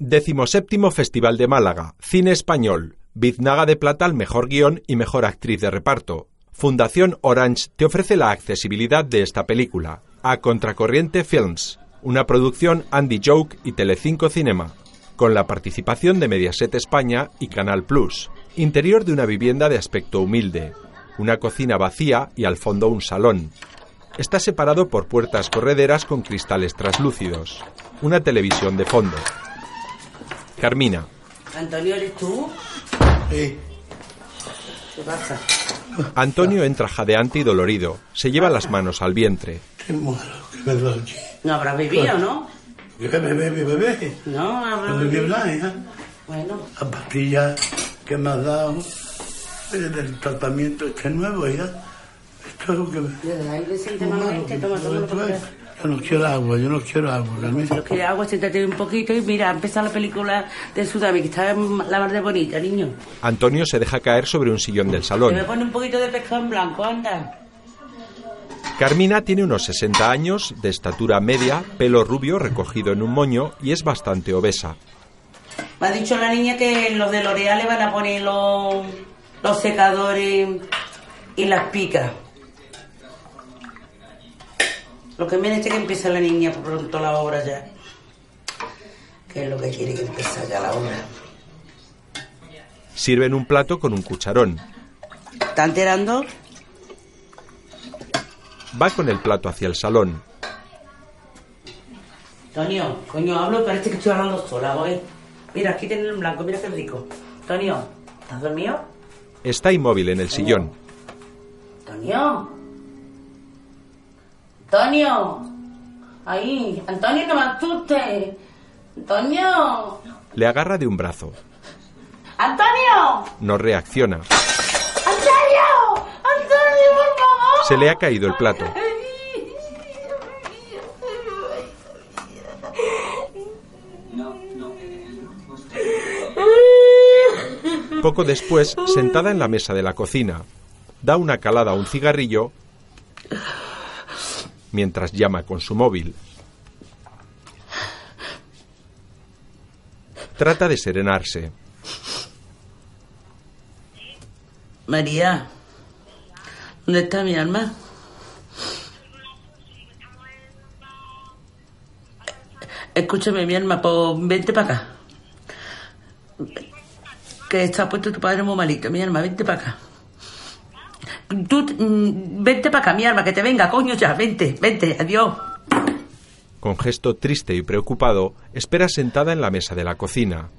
Decimoséptimo Festival de Málaga, Cine Español, Biznaga de Plata al mejor guion y mejor actriz de reparto. Fundación Orange te ofrece la accesibilidad de esta película. A Contracorriente Films, una producción Andy Joke y Telecinco Cinema, con la participación de Mediaset España y Canal Plus. Interior de una vivienda de aspecto humilde, una cocina vacía y al fondo un salón. Está separado por puertas correderas con cristales traslúcidos. Una televisión de fondo. Carmina. Antonio, ¿eres tú? Sí. ¿Qué pasa? Antonio entra jadeante y dolorido. Se lleva las manos al vientre. Qué malo doy. No habrás bebido, ¿no? Bebé, bebé, bebé, bebé. No, habrás bebido. nada, hija. Bueno, La pastilla que me has dado eh, del tratamiento este nuevo, ya. Esto es lo que me... desde ahí te sientes Muy malo malamente, que Yo no quiero agua, yo no quiero agua, Carmen. Pero que agua, siéntate un poquito y mira, empieza la película de Sudami, que está la mar de bonita, niño. Antonio se deja caer sobre un sillón del salón. me pone un poquito de pescado en blanco, anda. Carmina tiene unos 60 años, de estatura media, pelo rubio recogido en un moño y es bastante obesa. Me ha dicho la niña que los de L'Oreal le van a poner los, los secadores y las picas. Lo que me dice que empieza la niña pronto la obra ya. Que es lo que quiere que empiece ya la obra. Sirven un plato con un cucharón. ¿Está enterando? Va con el plato hacia el salón. Tonio, coño, hablo, parece que estoy hablando sola, ¿oye? Mira, aquí tienen en blanco, mira qué rico. Tonio, ¿estás dormido? Está inmóvil en el sillón. Antonio. Antonio. Ahí. Antonio, no me asustes. Antonio. Le agarra de un brazo. Antonio. No reacciona. Antonio. Antonio, por favor. Se le ha caído el plato. Poco después, sentada en la mesa de la cocina, da una calada a un cigarrillo mientras llama con su móvil. Trata de serenarse. María. ¿Dónde está mi alma? Escúchame, mi alma, pues vente para acá. Que está puesto tu padre muy malito, mi alma, vente para acá. Tú, mm, vente para acá, mi alma, que te venga, coño, ya, vente, vente, adiós. Con gesto triste y preocupado, espera sentada en la mesa de la cocina.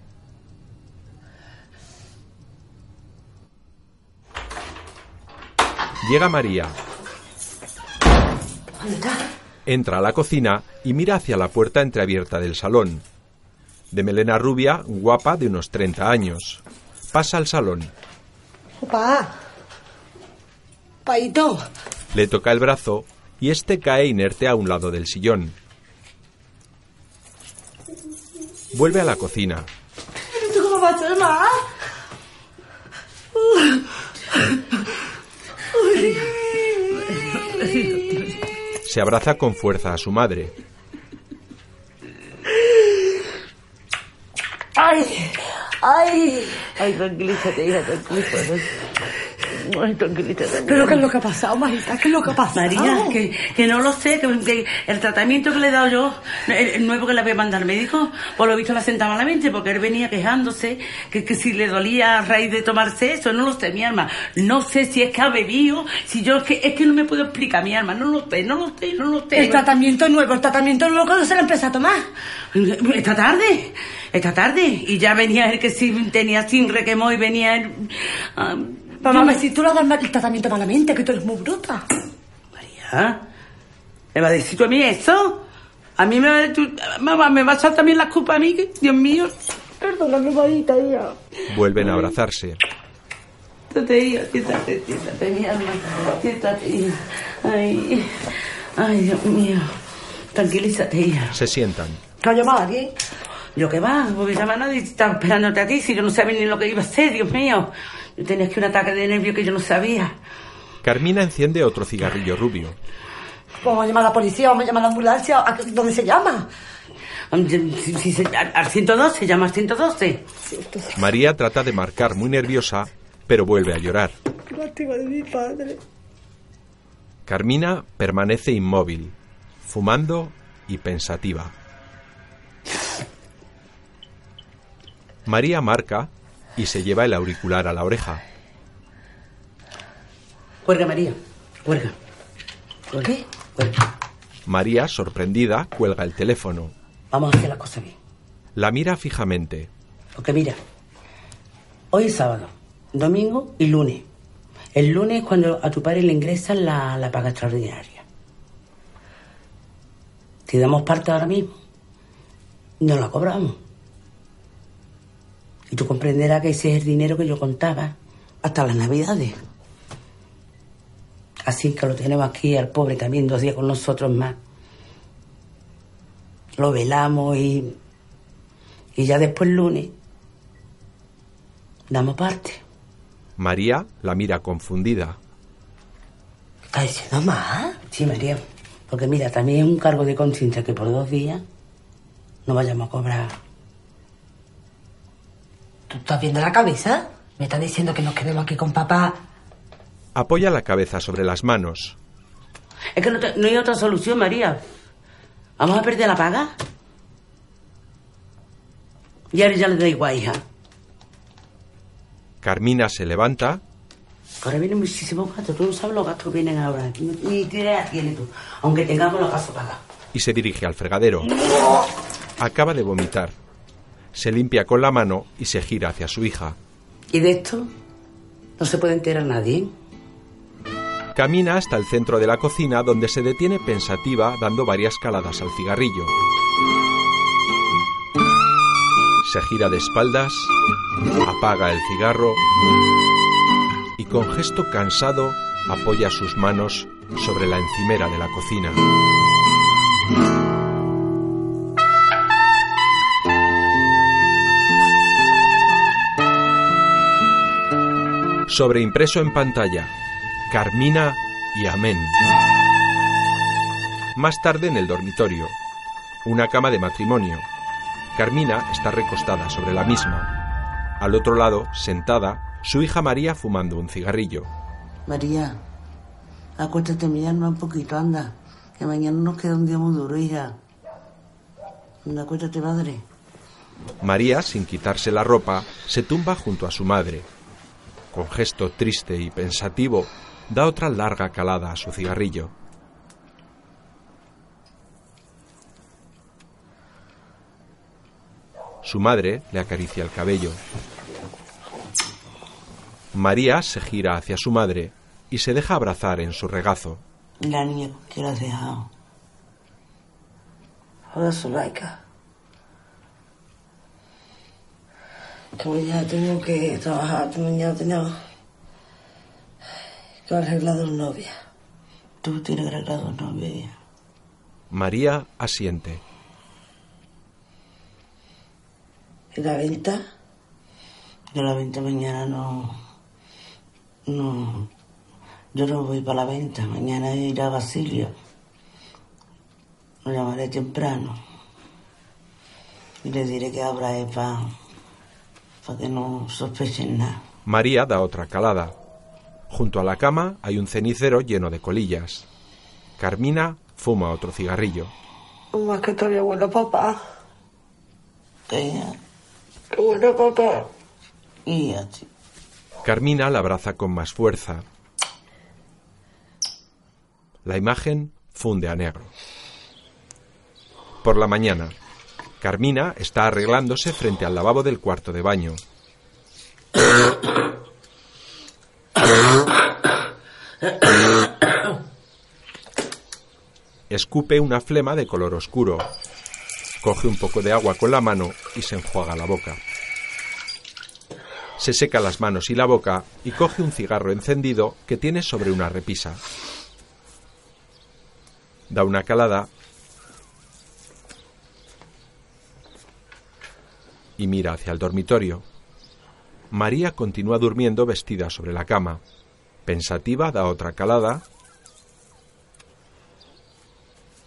Llega María. Entra a la cocina y mira hacia la puerta entreabierta del salón. De melena rubia, guapa de unos 30 años. Pasa al salón. Opa. Paito. Le toca el brazo y este cae inerte a un lado del sillón. Vuelve a la cocina. Se abraza con fuerza a su madre. Ay. Ay. Ay, tranquilízate, hija, tranquilízate. Ay. ¿Pero qué es lo que ha pasado, Marita? ¿Qué es lo que ha pasado? María, que, que no lo sé, que, que el tratamiento que le he dado yo, el, el nuevo que le voy a mandar al médico, por lo visto la sentaba malamente, porque él venía quejándose que, que si le dolía a raíz de tomarse eso, no lo sé, mi alma. No sé si es que ha bebido, si yo es que, es que no me puedo explicar, mi alma, no lo sé, no lo sé, no lo sé. El tratamiento nuevo, el tratamiento nuevo cuando se lo empezó a tomar. Esta tarde, esta tarde, y ya venía él que sí tenía sin requemó y venía él... ah, Mamá, me si tú le das el tratamiento malamente, que tú eres muy bruta. María, ¿me va a decir tú a mí eso? A mí me va a tú- mamá, me va a echar también la culpa a mí, Dios mío. Perdóname, Marita, ya. Vuelven a abrazarse. Siéntate, hija, siéntate, siéntate, mi alma. Siéntate, hija. Ay, ay, Dios mío. Tranquilízate, hija. Se sientan. ¿Te ha llamado alguien? Yo qué va, porque llama nadie estaba esperándote a ti, si yo no sabía ni lo que iba a hacer, Dios mío. Yo tenía que un ataque de nervio que yo no sabía. Carmina enciende otro cigarrillo rubio. Vamos a llamar a la policía, vamos a llamar a la ambulancia. ¿A ¿Dónde se llama? Si- si al al 112, llama al 112. María trata de marcar muy nerviosa, pero vuelve a llorar. Lástima de mi padre. Carmina permanece inmóvil, fumando y pensativa. María marca y se lleva el auricular a la oreja. Cuelga, María. Cuelga. Cuelga. ¿Qué? Cuelga. María, sorprendida, cuelga el teléfono. Vamos a hacer las cosas bien. La mira fijamente. Porque mira, hoy es sábado, domingo y lunes. El lunes es cuando a tu padre le ingresan la, la paga extraordinaria. Si damos parte ahora mismo, no la cobramos. Y tú comprenderás que ese es el dinero que yo contaba hasta las navidades. Así que lo tenemos aquí al pobre también dos días con nosotros más. Lo velamos y, y ya después el lunes damos parte. María la mira confundida. ¿Estás diciendo más? Sí, María. Porque mira, también es un cargo de conciencia que por dos días no vayamos a cobrar. ¿Tú estás viendo la cabeza? Me están diciendo que nos quedemos aquí con papá. Apoya la cabeza sobre las manos. Es que no, te- no hay otra solución, María. ¿Vamos a perder la paga? Y ahora ya le da igual, hija. Carmina se levanta, Ahora vienen muchísimos gastos. Tú no sabes los gastos que vienen ahora. Ni ni idea tienes tú. Aunque tengamos los gastos pagados. y se dirige al fregadero. Acaba de vomitar. Se limpia con la mano y se gira hacia su hija. Y de esto no se puede enterar nadie. Camina hasta el centro de la cocina donde se detiene pensativa dando varias caladas al cigarrillo. Se gira de espaldas, apaga el cigarro y con gesto cansado apoya sus manos sobre la encimera de la cocina. Sobreimpreso en pantalla, Carmina y Amén. Más tarde en el dormitorio, una cama de matrimonio. Carmina está recostada sobre la misma. Al otro lado, sentada, su hija María fumando un cigarrillo. María, acuéstate, mirarme un poquito, anda. Que mañana nos queda un día muy duro, hija. Anda, acuéstate, madre. María, sin quitarse la ropa, se tumba junto a su madre. Con gesto triste y pensativo, da otra larga calada a su cigarrillo. Su madre le acaricia el cabello. María se gira hacia su madre y se deja abrazar en su regazo. La niña has dejado. Ahora. Que mañana tengo que trabajar, que mañana tengo que arreglar dos novias. Tú tienes que arreglar dos novias. María asiente. ¿Y la venta? Yo la venta mañana no... No... Yo no voy para la venta. Mañana iré a Basilio. Lo llamaré temprano. Y le diré que abra para... Para que no sospechen nada. María da otra calada. Junto a la cama hay un cenicero lleno de colillas. Carmina fuma otro cigarrillo. Más que todavía bueno, papá. Que Qué bueno, papá. Y así. Carmina la abraza con más fuerza. La imagen funde a negro. Por la mañana, Carmina está arreglándose frente al lavabo del cuarto de baño. Escupe una flema de color oscuro. Coge un poco de agua con la mano y se enjuaga la boca. Se seca las manos y la boca y coge un cigarro encendido que tiene sobre una repisa. Da una calada y mira hacia el dormitorio. María continúa durmiendo vestida sobre la cama. Pensativa da otra calada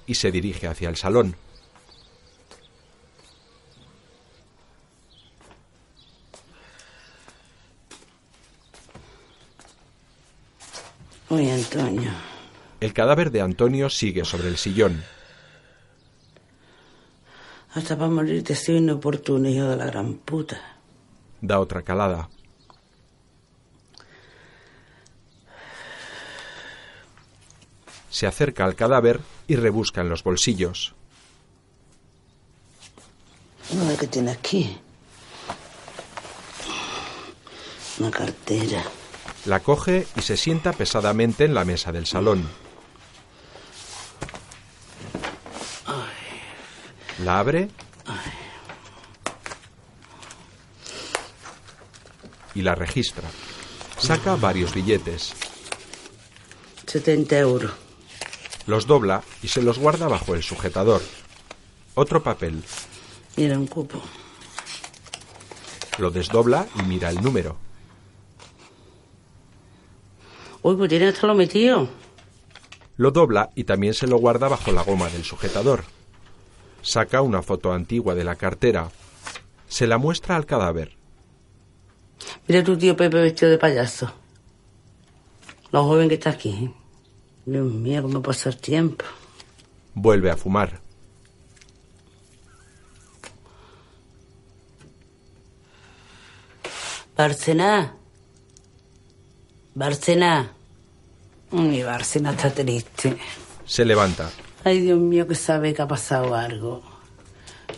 y se dirige hacia el salón. Oye, Antonio. El cadáver de Antonio sigue sobre el sillón. Hasta para morirte soy inoportuno, hijo de la gran puta. Da otra calada. Se acerca al cadáver y rebusca en los bolsillos. No, ¿qué tiene aquí? Una cartera. La coge y se sienta pesadamente en la mesa del salón. La abre y la registra. Saca varios billetes. 70 euros. Los dobla y se los guarda bajo el sujetador. Otro papel. Mira un cupo. Lo desdobla y mira el número. Uy, pues tiene hasta lo metido. Lo dobla y también se lo guarda bajo la goma del sujetador. Saca una foto antigua de la cartera. Se la muestra al cadáver. Mira tu tío Pepe vestido de payaso. Lo joven que está aquí. ¿eh? Dios mío, cómo pasa el tiempo. Vuelve a fumar. Bárcena. Bárcena. Mi Bárcena está triste. Se levanta. Ay, Dios mío, que sabe que ha pasado algo.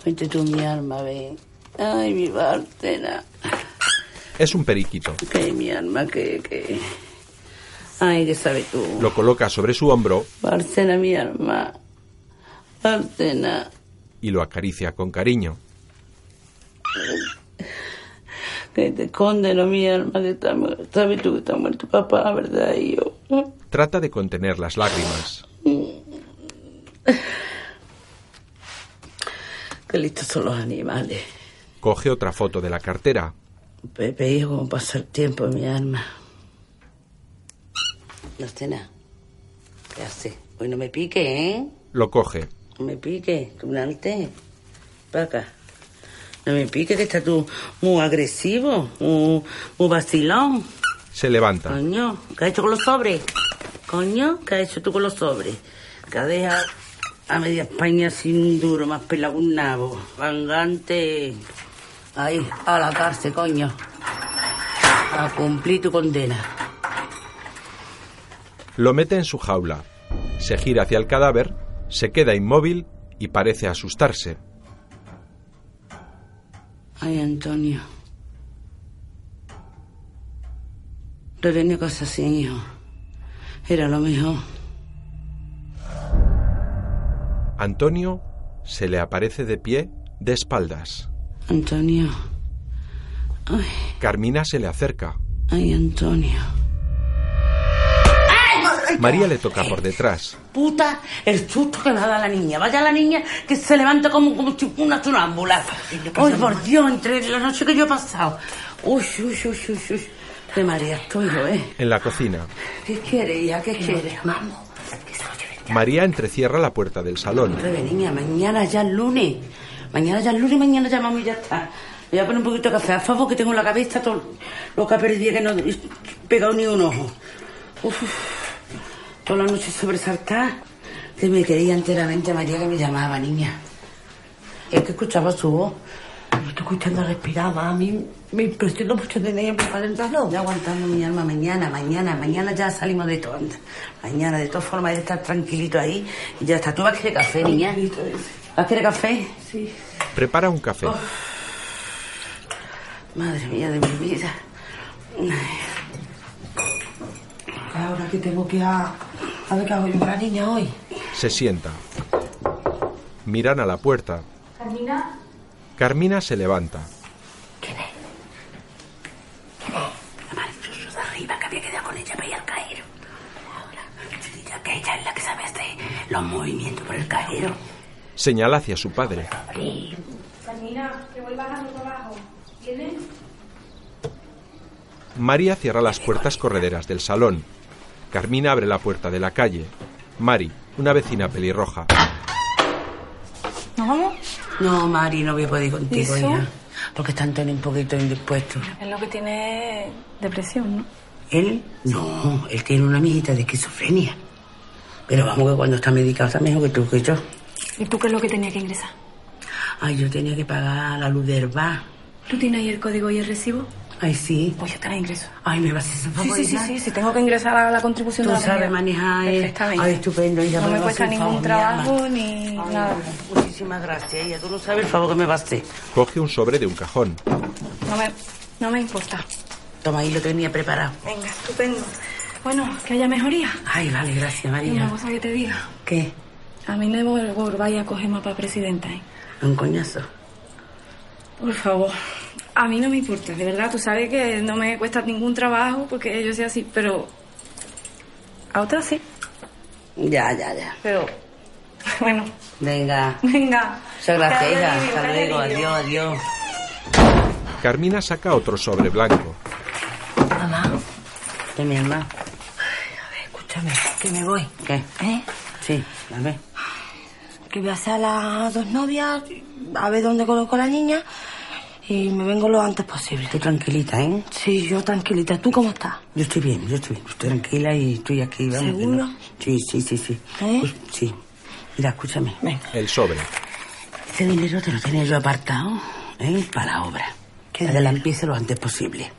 Vente tú, mi alma, ven. Ay, mi Bárcena. Es un periquito. Que mi alma, que, que... Ay, que sabe tú. Lo coloca sobre su hombro Bárcena, mi alma. Bárcena. y lo acaricia con cariño. Que te condeno, mi alma, que está muerto. Sabes tú que está muerto papá, ¿verdad? Y yo... Trata de contener las lágrimas. Qué listos son los animales. Coge otra foto de la cartera. Pepe, hijo, cómo pasa el tiempo en mi alma. No cena. ¿Qué hace? Hoy no me pique, ¿eh? Lo coge. No me pique, tú alte. Para acá. No me pique, que estás tú muy agresivo, muy, muy vacilón. Se levanta. Coño, ¿qué has hecho con los sobres? Coño, ¿qué has hecho tú con los sobres? Que has dejado a media España sin duro, más pelado un nabo. Vangante. Ahí, a la cárcel, coño. A cumplir tu condena. Lo mete en su jaula. Se gira hacia el cadáver, se queda inmóvil y parece asustarse. Ay, Antonio. Tenía cosas así, hijo. Era lo mejor. Antonio se le aparece de pie, de espaldas. Antonio. Ay, Carmina se le acerca. ay, Antonio. María le toca por detrás. Puta, el susto que me ha dado la niña. Vaya la niña que se levanta como, como si fuera una sonámbula. Ay, por Dios, entre la noche que yo he pasado. Uy, uy, uy, uy, uy. De María estoy yo, ¿eh? En la cocina, ¿Qué quiere, ya? ¿Qué quiere? Vamos. María entrecierra la puerta del salón. Breve, niña, mañana ya es lunes. Mañana ya es lunes, mañana llamamos y ya está. Me voy a poner un poquito de café, a favor, que tengo en la cabeza todo lo que perdido, que no he pegado ni un ojo. Uf, toda la noche sobresaltada, que me creía enteramente María que me llamaba, niña. Es que escuchaba su voz. Me estoy escuchando respirar, a mí me impresiona mucho tener para adentrarlo. Ya aguantando mi alma mañana, mañana, mañana ya salimos de anda. Mañana, de todas formas, que estar tranquilito ahí y ya está. ¿Tú vas a querer café, niña? ¿Vas a querer café? Sí. Prepara un café. Madre mía de mi vida. Ahora que tengo que a, a ver qué hago yo la niña hoy. Se sienta. Miran a la puerta. Carmina, Carmina se levanta. La mariposa de arriba que había quedado con ella para ir al cajero. Ahora, ya que ella es la que sabe hacer los movimientos por el cajero. Señala hacia su padre. Carmina, que vuelvas a tu trabajo. ¿Vienes? María cierra las puertas correderas del salón. Carmina abre la puerta de la calle. Mari, una vecina pelirroja. ¿Nos vamos? No, Mari, no voy a poder ir contigo, hija. Porque está Antonio un poquito indispuesto. Es lo que tiene depresión, ¿no? Él, no, él tiene una amiguita de esquizofrenia. Pero vamos que cuando está medicado está mejor que tú que yo. ¿Y tú qué es lo que tenía que ingresar? Ay, yo tenía que pagar la luz del bar. ¿Tú tienes ahí el código y el recibo? Ay, sí. Pues yo te la ingreso. Ay, me vas a hacer Sí, favor. sí, sí, hija? sí, sí, tengo que ingresar a la contribución Tú de la sabes manejar. eh. Perfectamente. Ay, estupendo. hija, No me vas a cuesta ningún trabajo ni nada. Muchísimas gracias, ella. Tú no sabes el favor que me va a hacer. Coge un sobre de un cajón. No me, no me importa. Toma, ahí lo tenía preparado. Venga, estupendo. Bueno, que haya mejoría. Ay, vale, gracias, Y una María. cosa que te diga. ¿Qué? A mí no me volváis a coger más para presidenta, ¿eh? Un coñazo. Por favor. A mí no me importa, de verdad. Tú sabes que no me cuesta ningún trabajo porque yo soy así, pero... A otras sí. Ya, ya, ya. Pero... Bueno, Venga. venga. Muchas gracias, hija. Hasta luego. Adiós, adiós. Carmina saca otro sobre blanco. ¿Qué, mi hermana? escúchame, que me voy. ¿Qué? ¿Eh? Sí, a ver. Que voy a hacer a las dos novias, a ver dónde coloco a la niña y me vengo lo antes posible. Tú tranquilita, ¿eh? Sí, yo tranquilita. ¿Tú cómo estás? Yo estoy bien, yo estoy bien. Estoy tranquila y estoy aquí. Vamos, ¿Seguro? no- Sí, sí, sí, sí. ¿Eh? Pues, sí. Mira, escúchame. Venga. El sobre. Este dinero te lo tenía yo apartado, ¿eh? Para la obra. ¿Qué Para que la dinero? empiece lo antes posible.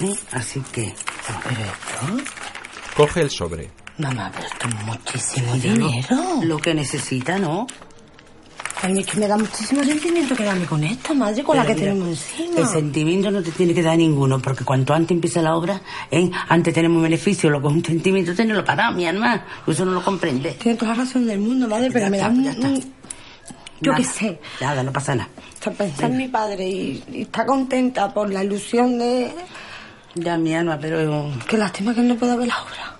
¿Eh? Así que... ¿Pero esto? Coge el sobre. Mamá, pero esto es muchísimo dinero. Lo que necesita, ¿no? A mí es que me da muchísimo sentimiento quedarme con esta madre, con la que mira, tenemos encima. El sentimiento no te tiene que dar ninguno, porque cuanto antes empieza la obra, ¿eh? antes tenemos beneficio, lo que es un sentimiento, tenerlo parado, mi hermana. Eso no lo comprende. Tiene toda la razón del mundo, madre, pero Ya me está, da un... ya está. un- Yo Nada, qué sé. Nada, no pasa nada. Está pensando en mi padre y, y está contenta por la ilusión de... Ya, mi alma, pero... Qué lástima que él no pueda ver la obra.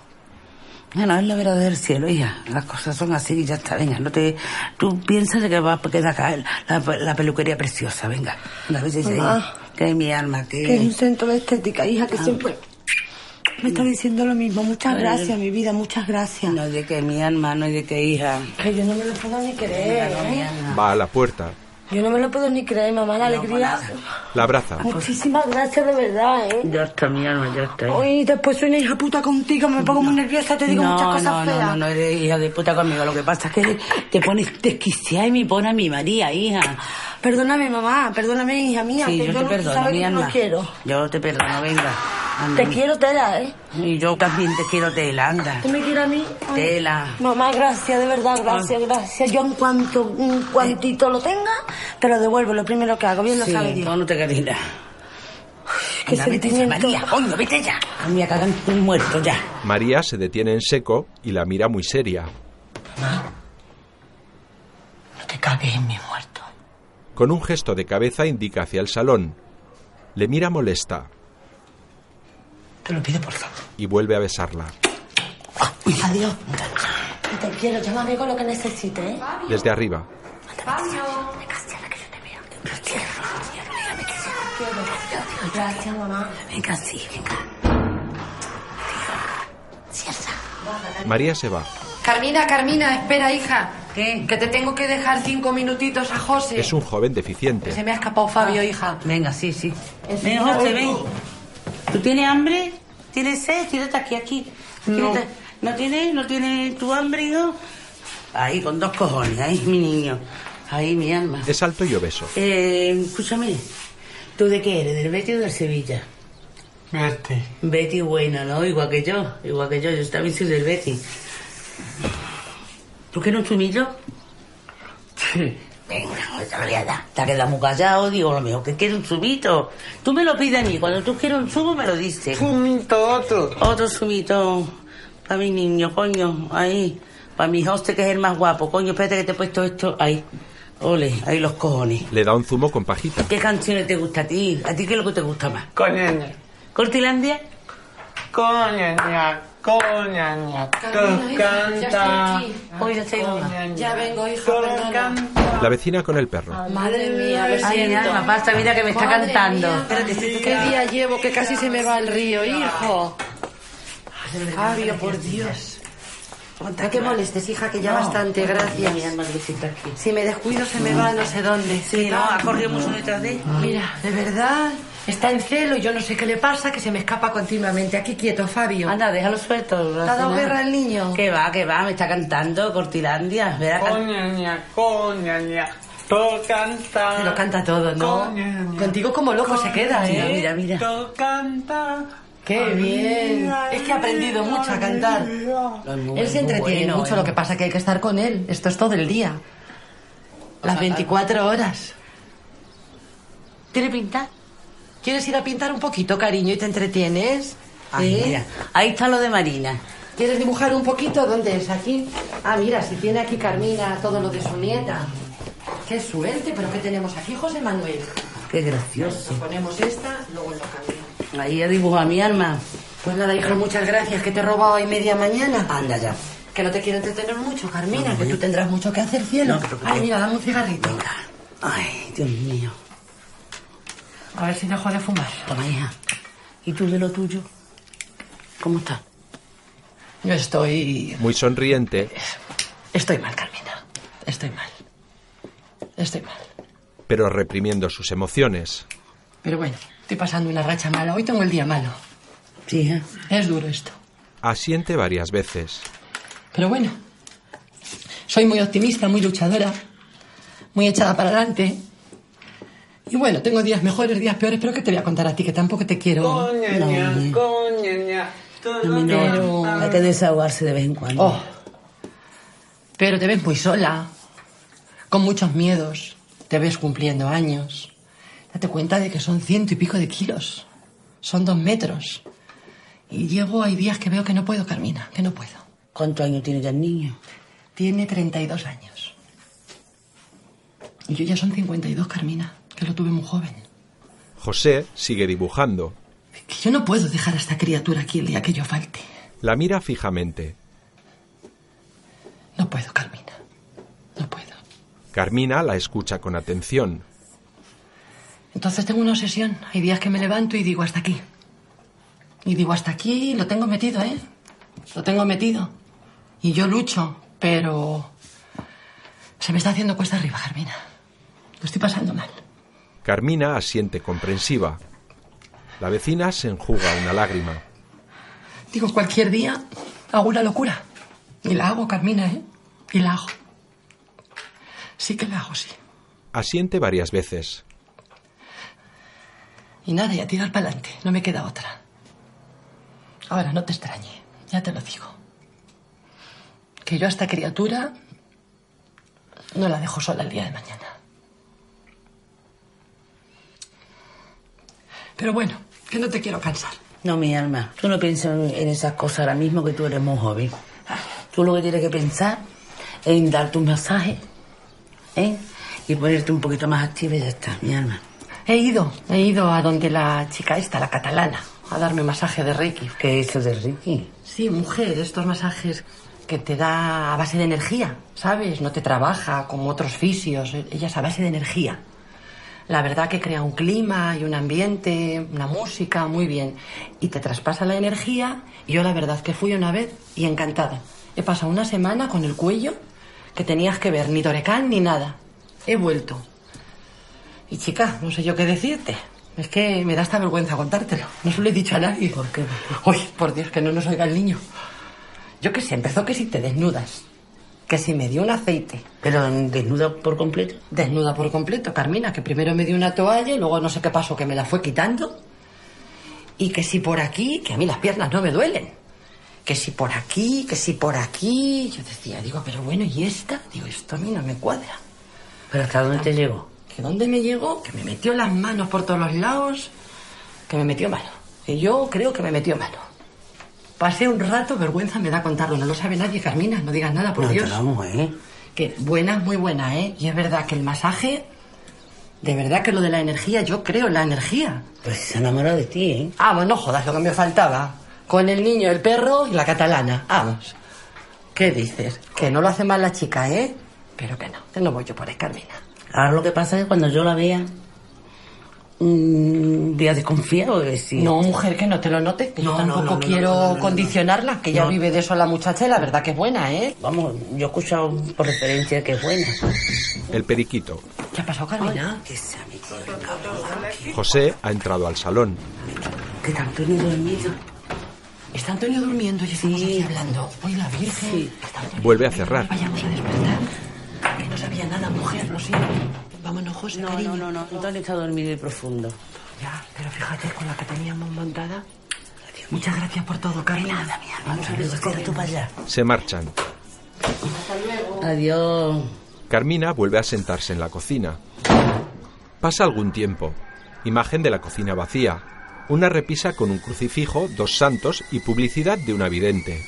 Bueno, es la verdad del cielo, hija. Las cosas son así y ya está. Venga, no te... Tú piensas de que va a quedar acá la, la peluquería preciosa, venga. Una vez ella, Mamá. Que mi alma, que... Que es un centro de estética, hija, Ah. que siempre me está diciendo lo mismo. Muchas gracias, mi vida, muchas gracias. No de que mi alma, no de que hija. Que yo no me lo puedo ni creer, ¿eh? alma. Va a la puerta. Yo no me lo puedo ni creer, mamá, la No, alegría. La abraza. Muchísimas gracias, de verdad, ¿eh? Ya está, mi alma, ya está. Hoy después soy una hija puta contigo, me pongo muy nerviosa, te digo no, muchas cosas no, feas. No, no, no eres hija de puta conmigo. Lo que pasa es que te pones desquiciada y me pone a mi María, hija. Perdóname, mamá, perdóname, hija mía, Sí, que yo yo te no perdono, mi alma. no quiero. Yo te perdono, venga. Te quiero, Tela, ¿eh? Y yo también te quiero, Tela, anda. ¿Tú me quieres a mí? Ay. Tela. Mamá, gracias, de verdad, gracias, gracias. Yo en cuanto un cuantito lo tenga, te lo devuelvo, lo primero que hago, bien lo Sí, sabe Dios. no, no te querida. Qué Anda, vete. María, coño, vete ya. A mí me cagan un muerto ya. María se detiene en seco y la mira muy seria. No te cagues en mi muerto. Con un gesto de cabeza indica hacia el salón. Le mira molesta Te lo pido, por favor. y vuelve a besarla. Adiós. Y te quiero, llámame con lo que necesites, ¿eh? Desde arriba. Gracias, mamá. Venga, sí, venga. María se va. Carmina, Carmina, espera, hija. ¿Qué? Que te tengo que dejar cinco minutitos a José. Es un joven deficiente. Se me ha escapado Fabio, hija. Venga, sí, sí. Ven, José, ven. ¿Tú tienes hambre? ¿Tienes sed? Tírate aquí, aquí. No. Tírate. ¿No tienes, no tienes tu hambre, hijo? Ahí, con dos cojones, ahí, mi niño. Ahí, mi alma. Es alto y obeso. Eh, escúchame. ¿Tú de qué eres? ¿Del Betis o del Sevilla? Vete. Betty buena, ¿no? Igual que yo, igual que yo, yo también soy del Betty. ¿Tú quieres un chumillo? Venga, te lo voy a dar. Te ha quedado muy callado, digo lo mejor que quieres un zumito. Tú me lo pides a mí, cuando tú quieres un zumo me lo dices. Fumito otro. Otro zumito para mi niño, coño, ahí. Para mi hoste que es el más guapo, coño, espérate que te he puesto esto ahí. Ole, ahí los cojones. Le da un zumo con pajita. ¿Qué canciones te gusta a ti? ¿A ti qué es lo que te gusta más? Coñaña. ¿Cortilandia? Coñaña. Hija, canta. ya aquí. Oye, estoy mamá. Ya vengo, hija. La vecina con el perro. Madre mía, lo Ay, mi alma, basta, mira que me está Madre cantando. mía. Espérate, sí, ¿Qué día llevo que casi se me va el río, hijo? Fabio, por Dios. No te molestes, hija, que ya bastante, Mi gracias. que. Si me descuido se me va no sé dónde. Sí, no, ha corrido mucho detrás de él. Mira, de verdad, Está en celo y yo no sé qué le pasa, que se me escapa continuamente. Aquí quieto, Fabio. Anda, déjalo suelto. ¿Te ha dado guerra el niño? Que va, que va, me está cantando Cortilandia. Verá, can- Coñaña, coñaña, todo canta. Se lo canta todo, ¿no? Coñaña, Contigo como loco se queda, Mira, ¿eh? mira, mira. todo canta. Qué bien. Es que ha aprendido mucho a cantar. Él se entretiene bueno, mucho, eh. lo que pasa es que hay que estar con él. Esto es todo el día. Las 24 horas. ¿Tiene pinta? ¿Quieres ir a pintar un poquito, cariño, y te entretienes? Ay, ¿Eh? mira, ahí está lo de Marina. ¿Quieres dibujar un poquito? ¿Dónde es? ¿Aquí? Ah, mira, si tiene aquí Carmina todo lo de su nieta. Qué suerte, pero ¿qué tenemos aquí, José Manuel? Qué gracioso. Ponemos esta, luego lo cambiamos. Ahí ha dibujado a mi alma. Pues nada, hijo, muchas gracias, que te he robado hoy media mañana. Anda ya. Que no te quiero entretener mucho, Carmina, que tú tendrás mucho que hacer, cielo. No preocupes. Ay, mira, dame un cigarrito. Ay, Dios mío. A ver si dejo de fumar. Toma, hija. ¿Y tú de lo tuyo? ¿Cómo estás? Yo estoy... Muy sonriente, Estoy mal, Carmina. Estoy mal. Estoy mal. pero reprimiendo sus emociones. Pero bueno, estoy pasando una racha mala. Hoy tengo el día malo. Sí, hija. Es duro esto. Asiente varias veces. Pero bueno, soy muy optimista, muy luchadora, muy echada para adelante. Y bueno, tengo días mejores, días peores, pero ¿qué te voy a contar a ti? Que tampoco te quiero... Coñaña, No, coñaña, todo A mí no. Pero- Hay que desahogarse de vez en cuando. Oh. Pero te ves muy sola, con muchos miedos, te ves cumpliendo años. Date cuenta de que son ciento y pico de kilos, son dos metros. Y llego, hay días que veo que no puedo, Carmina, que no puedo. ¿Cuántos años tiene ya el niño? Tiene 32 años. Y yo ya son 52, Carmina, que lo tuve muy joven. José sigue dibujando. Que yo no puedo dejar a esta criatura aquí el día que yo falte. La mira fijamente. No puedo, Carmina. No puedo. Carmina la escucha con atención. Entonces tengo una obsesión. Hay días que me levanto y digo hasta aquí. Y digo hasta aquí, lo tengo metido, ¿eh? Lo tengo metido. Y yo lucho, pero se me está haciendo cuesta arriba, Carmina. Lo estoy pasando mal. Carmina asiente comprensiva. La vecina se enjuga una lágrima. Digo, cualquier día hago una locura. Y la hago, Carmina, ¿eh? Y la hago. Sí que la hago, sí. Asiente varias veces. Y nada, y a tirar para adelante. No me queda otra. Ahora, no te extrañe. Ya te lo digo. Que yo a esta criatura no la dejo sola el día de mañana. Pero bueno, que no te quiero cansar. No, mi alma. Tú no piensas en esas cosas ahora mismo que tú eres muy joven. Tú lo que tienes que pensar es en darte un masaje, ¿eh? Y ponerte un poquito más activa y ya está, mi alma. He ido, he ido a donde la chica esta, la catalana, a darme masaje de Reiki. ¿Qué es eso de Ricky? Sí, mujer, estos masajes que te da a base de energía, ¿sabes? No te trabaja como otros fisios, ella es a base de energía. La verdad que crea un clima y un ambiente, una música, muy bien. Y te traspasa la energía. Y yo la verdad que fui una vez y encantada. He pasado una semana con el cuello que tenías que ver, ni Dorecán ni nada. He vuelto. Y chica, no sé yo qué decirte. Es que me da esta vergüenza contártelo. No se lo he dicho a nadie. ¿Por qué? Uy, por Dios, que no nos oiga el niño. Yo qué sé, empezó que si te desnudas. Que si me dio un aceite. Pero desnuda por completo. Desnuda por completo, Carmina, que primero me dio una toalla y luego no sé qué pasó, que me la fue quitando. Y que si por aquí, que a mí las piernas no me duelen. Que si por aquí, que si por aquí. Yo decía, digo, pero bueno, ¿y esta? Digo, esto a mí no me cuadra. ¿Pero hasta dónde te llegó? ¿Que dónde me llegó? Que me metió las manos por todos los lados. Que me metió mano. Que yo creo que me metió mano. Pasé un rato, vergüenza me da contarlo. No lo sabe nadie, Carmina. No digas nada, por no, Dios. te vamos, ¿eh? Que buena, muy buena, ¿eh? Y es verdad que el masaje, de verdad que lo de la energía, yo creo en la energía. Pues se enamoró de ti, ¿eh? Vamos, no jodas lo que me faltaba. Con el niño, el perro y la catalana. Vamos. ¿Qué dices? Que no lo hace mal la chica, ¿eh? Pero que no, que no voy yo por ahí, Carmina. Ahora lo que pasa es que cuando yo la vea, un día desconfiado de si... No, mujer, que no te lo note. Que yo No, no, tampoco no, no, quiero no, no, no, condicionarla, que ya No. vive de eso la muchacha y la verdad que es buena, ¿eh? Vamos, yo he escuchado por referencia que es buena. El periquito. ¿Qué ha pasado, metido José ha entrado al salón. Que está Antonio dormido. Está Antonio durmiendo y estamos aquí hablando. Hoy la Virgen. Sí. Vuelve a cerrar. Vayamos a despertar. Que no sabía nada, mujer, lo siento. Vámonos, José, No, cariño. no, no, no. Antonio está dormido y profundo. Ya, pero fíjate con la que teníamos montada. Muchas gracias por todo, Carmen. Vamos a ver, tú para allá. Se marchan. Adiós. Carmina vuelve a sentarse en la cocina. Pasa algún tiempo. Imagen de la cocina vacía. Una repisa con un crucifijo, dos santos y publicidad de una vidente.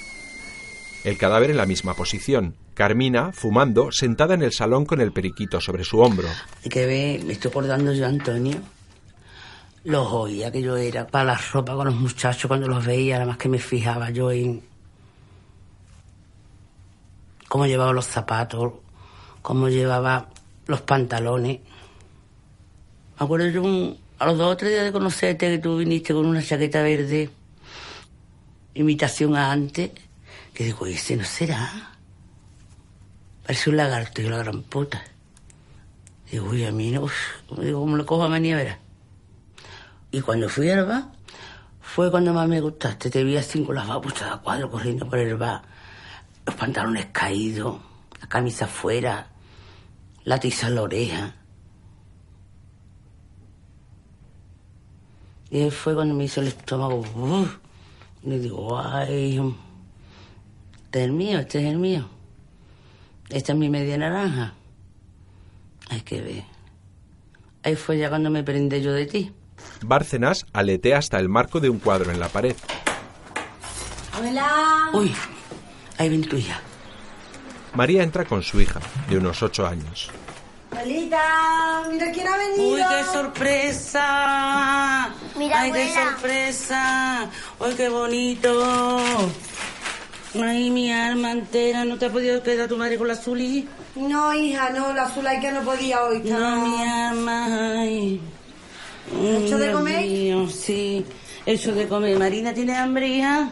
El cadáver en la misma posición. Carmina, fumando, sentada en el salón con el periquito sobre su hombro. Que ver, me estoy acordando yo, Antonio. Los oía que yo era para la ropa con los muchachos cuando los veía, nada más que me fijaba yo en cómo llevaba los zapatos, cómo llevaba los pantalones. Me acuerdo yo un- a los dos o tres días de conocerte que tú viniste con una chaqueta verde, imitación a antes, que digo, "¿Y ese no será. Parece un lagarto y la gran puta. Digo, uy, a mí no, uf, digo, como le cojo a manía. Y cuando fui al bar, fue cuando más me gustaste. Te vi así con las babusas a cuadro corriendo por el bar. Los pantalones caídos, la camisa afuera, la tiza en la oreja. Y ahí fue cuando me hizo el estómago. uf. y digo, ay, este es el mío, este es el mío. Esta es mi media naranja. Hay que ver. Ahí fue ya cuando me prendé yo de ti. Bárcenas aletea hasta el marco de un cuadro en la pared. Abuela. Uy, ahí ven tuya. María entra con su hija, de unos ocho años. Abuelita, mira quién ha venido. Uy, qué sorpresa. Mira, Ay, qué abuela. sorpresa. Uy, qué bonito. Ay, mi alma entera. ¿No te ha podido quedar tu madre con la Zuli? No, hija, no, la Zulaika no podía hoy. No, estaba- mi alma. Ay. ¿Hecho de Dios comer? mío, sí. Hecho de comer. Marina, ¿tiene hambre, hija?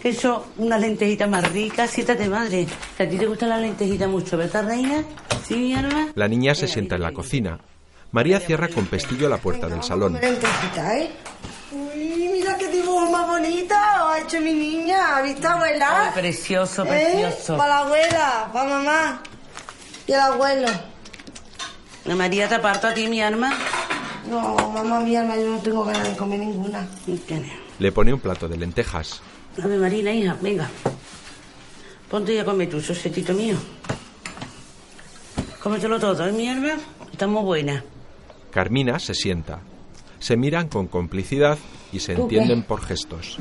Que Eso, unas lentejitas más ricas. Siéntate, madre. Que a ti te gustan las lentejitas mucho, ¿verdad, reina? Sí, mi alma. La niña se sienta en la cocina. María cierra con pestillo la puerta del salón. Comer lentejita, ¿eh? Uy, mira qué dibujo más bonito ha hecho mi niña. ¿Ha visto, abuela? Ay, precioso, ¿Eh? precioso. Para la abuela, para mamá y el abuelo. La María te aparto a ti, mi alma. No, mamá, mi alma, yo no tengo ganas de comer ninguna. Le pone un plato de lentejas. A ver, Marina, hija, venga. Ponte y a comer tu sosetito mío. Cómetelo todo, ¿eh, mi alma? Está muy buena. Carmina se sienta. Se miran con complicidad y se entienden por gestos.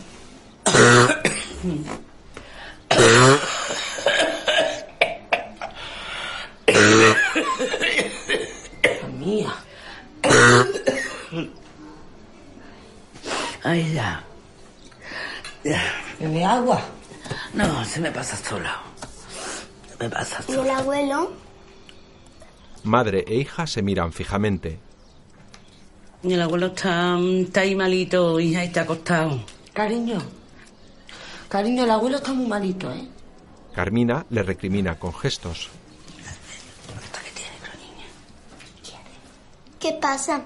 Mía. Ay, ya. Ya. ¿Bebe agua? No, se me pasa solo. Se me pasa ¿Y solo. el abuelo? Madre e hija se miran fijamente. Y el abuelo está, está ahí malito, hija, y está acostado. Cariño. Cariño, el abuelo está muy malito, ¿eh? Carmina le recrimina con gestos. ¿Qué pasa?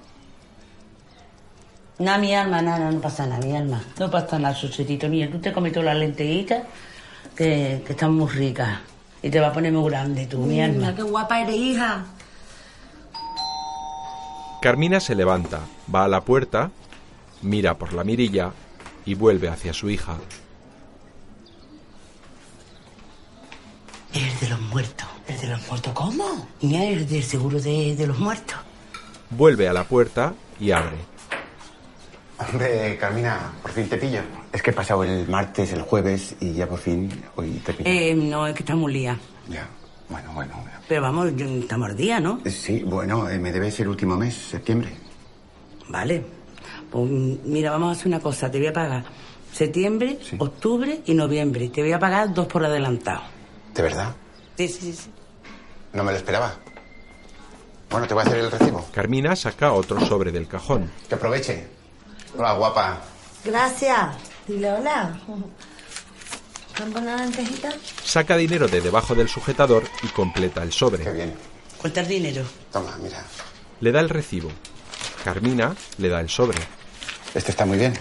Nada, mi alma, nada, no pasa nada, mi alma. No pasa nada, sucedito mío. Tú te comes todas las lentejitas que, que están muy ricas. Y te va a poner muy grande tú, mi alma. Mira qué guapa eres, hija. Carmina se levanta, va a la puerta, mira por la mirilla y vuelve hacia su hija. Eres de los muertos. ¿Eres de los muertos cómo? Niña, eres del seguro de, de los muertos. Vuelve a la puerta y abre. Hombre, Carmina, por fin te pillo. Es que he pasado el martes, el jueves y ya por fin hoy te pillo. Eh, no, es que está muy lía. Ya, bueno, bueno. Pero vamos, estamos al día, ¿no? Eh, Sí, bueno, eh, me debes el último mes, septiembre. Vale. Pues mira, vamos a hacer una cosa. Te voy a pagar septiembre, octubre y noviembre. Te voy a pagar dos por adelantado. ¿De verdad? Sí, sí, sí. No me lo esperaba. Bueno, te voy a hacer el recibo. Carmina saca otro sobre del cajón. Que aproveche. Hola, guapa. Gracias. Dile hola. ¿Te han puesto una lentejita? Saca dinero de debajo del sujetador y completa el sobre. Qué bien. Cuenta el dinero. Toma, mira. Le da el recibo. Carmina le da el sobre. Este está muy bien.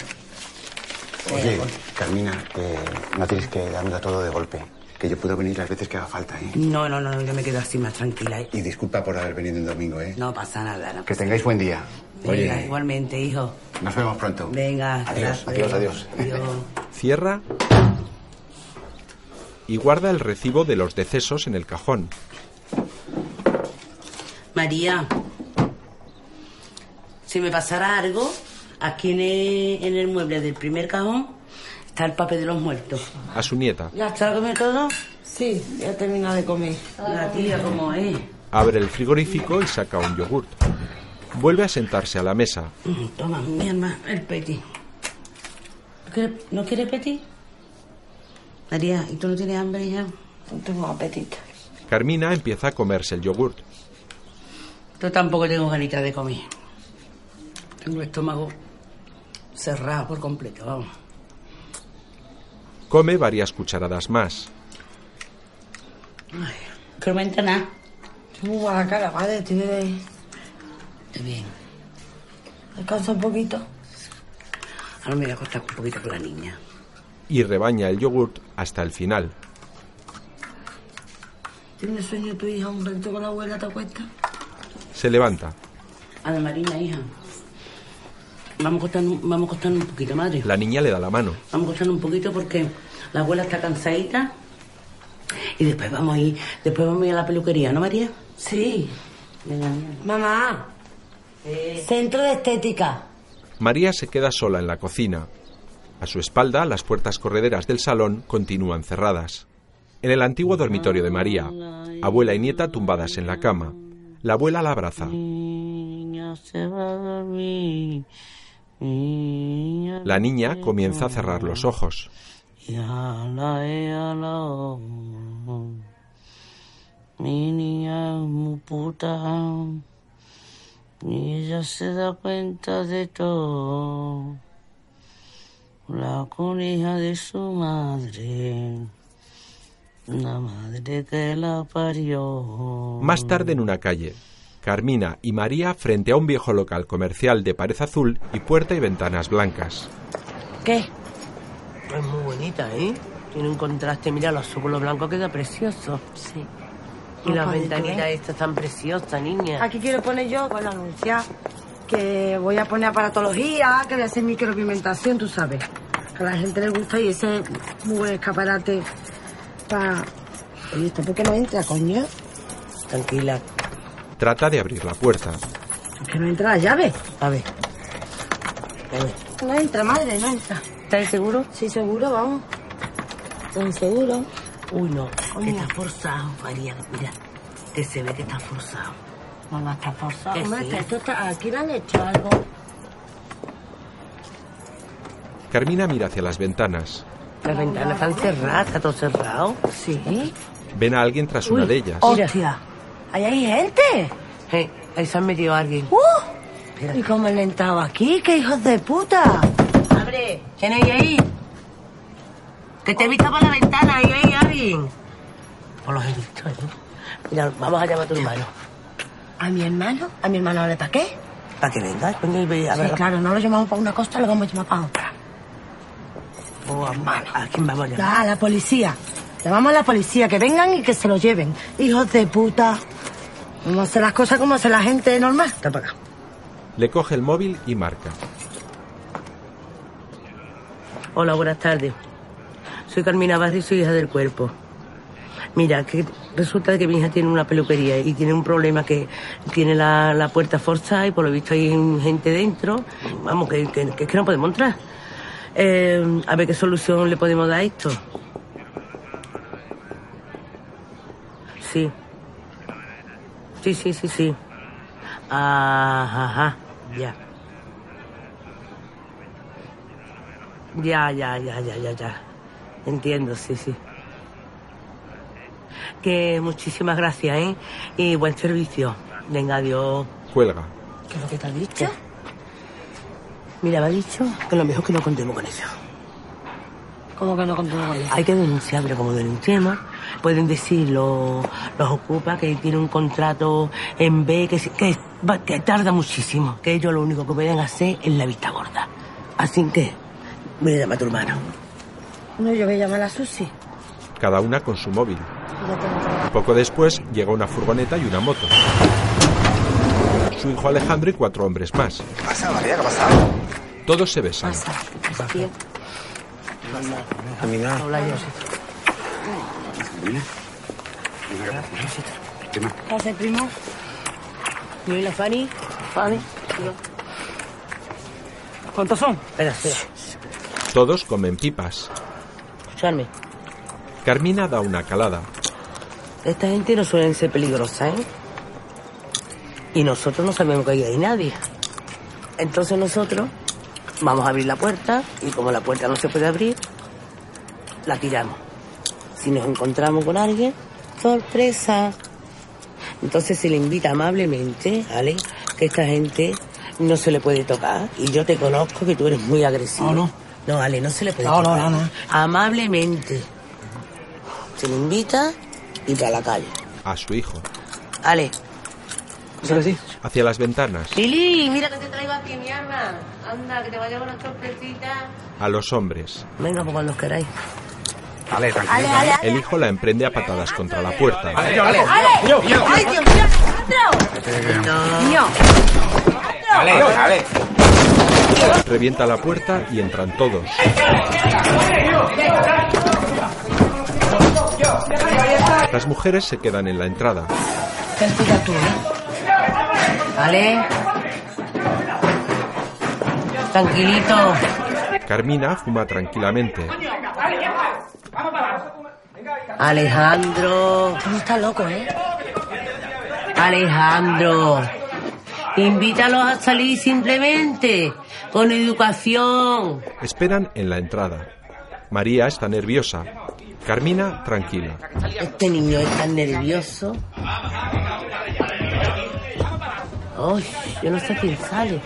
Oye, Carmina, que no tienes que dármelo todo de golpe. Que yo puedo venir las veces que haga falta, ¿eh? No, no, no, yo me quedo así más tranquila. ¿eh? Y disculpa por haber venido en domingo, ¿eh? No pasa nada. No Que tengáis buen día. Venga, Oye, igualmente, hijo. nos vemos pronto. Venga. Adiós, adiós, adiós. Adiós. Cierra y guarda el recibo de los decesos en el cajón. María, si me pasara algo, aquí en el, en el mueble del primer cajón está el papel de los muertos. A su nieta. ¿Ya está comido todo? Sí, ya he terminado de comer. La tía, ¿cómo es? Abre el frigorífico y saca un yogurt. Vuelve a sentarse a la mesa. Toma, mi el petit. ¿No quieres, ¿no quieres petit? María, ¿y tú no tienes hambre ya? No tengo apetito. Carmina empieza a comerse el yogurt. Yo tampoco tengo ganitas de comer. Tengo el estómago cerrado por completo, vamos. Come varias cucharadas más. Ay, que no me entra nada. Estoy muy mala cara, madre. Estoy de... Está bien. Descansa un poquito. Ahora me voy a acostar un poquito con la niña. Y rebaña el yogurt hasta el final. ¿Tienes sueño tu hija un ratito con la abuela? ¿Te acuestas? Se levanta. Ana Marina, hija. Vamos a acostarnos, vamos a acostarnos un poquito, madre. La niña le da la mano. Vamos a acostarnos un poquito porque la abuela está cansadita. Y después vamos a ir, después vamos a ir a la peluquería, ¿no, María? Sí. Venga, venga. Mamá. Centro de estética. María se queda sola en la cocina. A su espalda, las puertas correderas del salón continúan cerradas. En el antiguo dormitorio de María, abuela y nieta tumbadas en la cama. La abuela la abraza. Niña se va a dormir. Niña. La niña comienza a cerrar los ojos. Y ala, y ala, oh. Mi niña es muy puta. Y ella se da cuenta de todo. La conija de su madre. La madre que la parió. Más tarde en una calle, Carmina y María frente a un viejo local comercial de pared azul y puerta y ventanas blancas. ¿Qué? Es muy bonita, ¿eh? Tiene un contraste, mira, los azul blanco queda precioso. Sí. Y las ventanitas ¿eh? estas tan preciosas, niña. Aquí quiero poner yo, con la anunciar que voy a poner aparatología, que voy a hacer micropigmentación, tú sabes. Que a la gente le gusta y ese es muy buen escaparate para... Oye, ¿esto por qué no entra, coño? Tranquila. Trata de abrir la puerta. ¿Por qué no entra la llave? A ver. A ver. No entra, madre, no entra. ¿Estás seguro? Sí, seguro, vamos. Estoy seguro. Uy, no. Coño. Está forzado, María. Mira, que se ve que está forzado. No, no está forzado. Hombre, sí. que esto está... Aquí le han hecho algo. Carmina mira hacia las ventanas. Las ventanas están cerradas, está todo cerrado. Sí. Ven a alguien tras una de ellas. ¡Hostia! ¡Ahí hay gente! Eh, ahí se ha metido alguien. ¡Uh! ¿Y cómo le entraba aquí? ¡Qué hijos de puta! ¡Abre! ¿Quién hay ahí? Que te he visto por la ventana, ahí hay alguien. Pues los he visto, ¿eh? Mira, vamos a llamar a tu hermano. ¿A mi hermano? ¿A mi hermano le para qué? Para que venga, coño, y ve a Sí, ver. claro, no lo llamamos para una cosa, lo vamos a llamar para otra. Oh, hermano. ¿A quién vamos a llamar? Ya, a la policía. Llamamos a la policía, que vengan y que se lo lleven. Hijos de puta. Vamos a hacer las cosas como hace la gente normal. Está para acá. Le coge el móvil y marca. Hola, buenas tardes. Soy Carmina Barri, soy hija del cuerpo. Mira, que resulta que mi hija tiene una peluquería y tiene un problema que tiene la, la puerta forzada y por lo visto hay gente dentro. Vamos, que, que, que no podemos entrar. Eh, a ver qué solución le podemos dar a esto. Sí. Sí, sí, sí, sí. Ajá, ajá, ya. Ya, ya, ya, ya, ya, ya. Entiendo, sí, sí. Que muchísimas gracias, ¿eh? Y buen servicio. Venga, adiós. Cuelga. ¿Qué es lo que te ha dicho? Mira, me ha dicho que lo mejor que no contemos con eso. ¿Cómo que no continúa con eso? Hay que denunciar, pero como denunciemos, pueden decir los, los ocupa que tiene un contrato en B que, que, que tarda muchísimo, que ellos lo único que pueden hacer es la vista gorda. Así que, voy a llamar a tu hermano. No, yo voy a llamar a Susi. cada una con su móvil. Poco después llega una furgoneta y una moto. Su hijo Alejandro y cuatro hombres más. ¿Qué pasa, María? ¿Qué ha pasado? Todos se besan. Tío, Caminar. Hola, yo. ¿Qué primo? ¿Y la Fanny? Fanny. ¿Cuántos son? Espera, espera. Todos comen pipas. Escuchadme. Carmina da una calada. Esta gente no suelen ser peligrosa, ¿eh? Y nosotros no sabemos que ahí hay nadie. Entonces nosotros vamos a abrir la puerta y como la puerta no se puede abrir, la tiramos. Si nos encontramos con alguien, sorpresa. Entonces se le invita amablemente, ¿vale? Que esta gente no se le puede tocar. Y yo te conozco que tú eres muy agresivo. No, no. No, Ale, no se le puede No, no, tocar. no, no. Amablemente. Se le invita y para la calle. A su hijo. Ale. Hacia las ventanas. Lili, mira que te traigo aquí, mi alma. Anda, que te vaya una sorpresita. A los hombres. Venga, pues cuando os queráis. Vale, tranquilo. El hijo la emprende a patadas contra la puerta. ¡Ay, Dios mío, Alejandro! No. Vale, vale. Revienta la puerta y entran todos. Las mujeres se quedan en la entrada. Tranquila tú, ¿eh? Ale. Tranquilito. Carmina fuma tranquilamente. Alejandro. Tú estás loco, ¿eh? Alejandro. Invítalos a salir simplemente. Con educación. Esperan en la entrada. María está nerviosa. Carmina tranquila. Este niño es tan nervioso. Ay, yo no sé quién sale.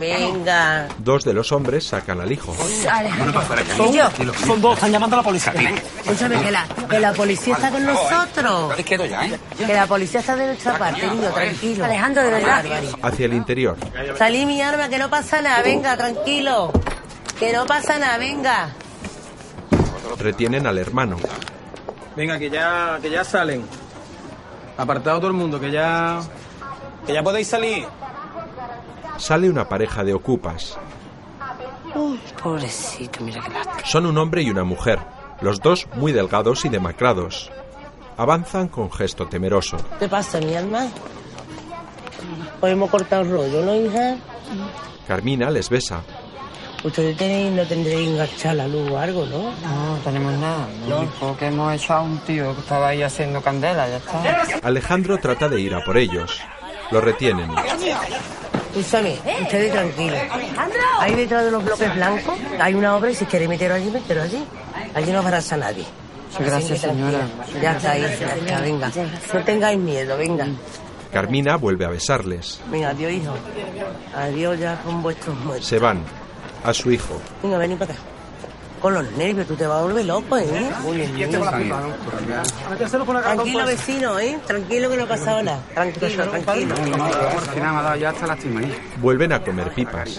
Venga. Dos de los hombres sacan al hijo. Alejandro. ¿Y yo? Son dos, están llamando a la policía. Escúchame, que la, que la policía está con nosotros. Quedo ya, ¿eh? Que la policía está de nuestra parte, niño, tranquilo. Alejandro, de verdad. Hacia el interior. Salí mi arma, que no pasa nada, venga, tranquilo. Que no pasa nada, venga. Retienen al hermano. Venga, que ya, que ya salen. Apartado todo el mundo, que ya. Que ya podéis salir. Sale una pareja de ocupas. Pobrecito, mira qué lástima. Son un hombre y una mujer, los dos muy delgados y demacrados. Avanzan con gesto temeroso. ¿Qué pasa, mi alma? Hemos cortado el rollo, ¿no, hija? Carmina les besa. Ustedes tenéis, no tendréis enganchar la luz o algo, ¿no? No, no tenemos nada. Lo único que hemos hecho a un tío que estaba ahí haciendo candela, ya está. Alejandro trata de ir a por ellos. Lo retienen. Escúchame, ustedes tranquilos. Ahí detrás de los bloques blancos hay una obra y si queréis meteros allí, meteros allí. Allí no abraza nadie. Sí, gracias, señora. Ya está, hija, ya está, venga. No tengáis miedo, venga. Carmina vuelve a besarles. Venga, adiós, hijo. Adiós ya con vuestros muertos. Se van. A su hijo. Venga, vení para acá. Con los nervios, tú te vas a volver loco, ¿eh? Tranquilo, vecino, ¿eh? Tranquilo que no ha pasado nada. Tranquilo, tranquilo. Al final me ha dado ya hasta lástima. ¿eh? Vuelven a comer pipas.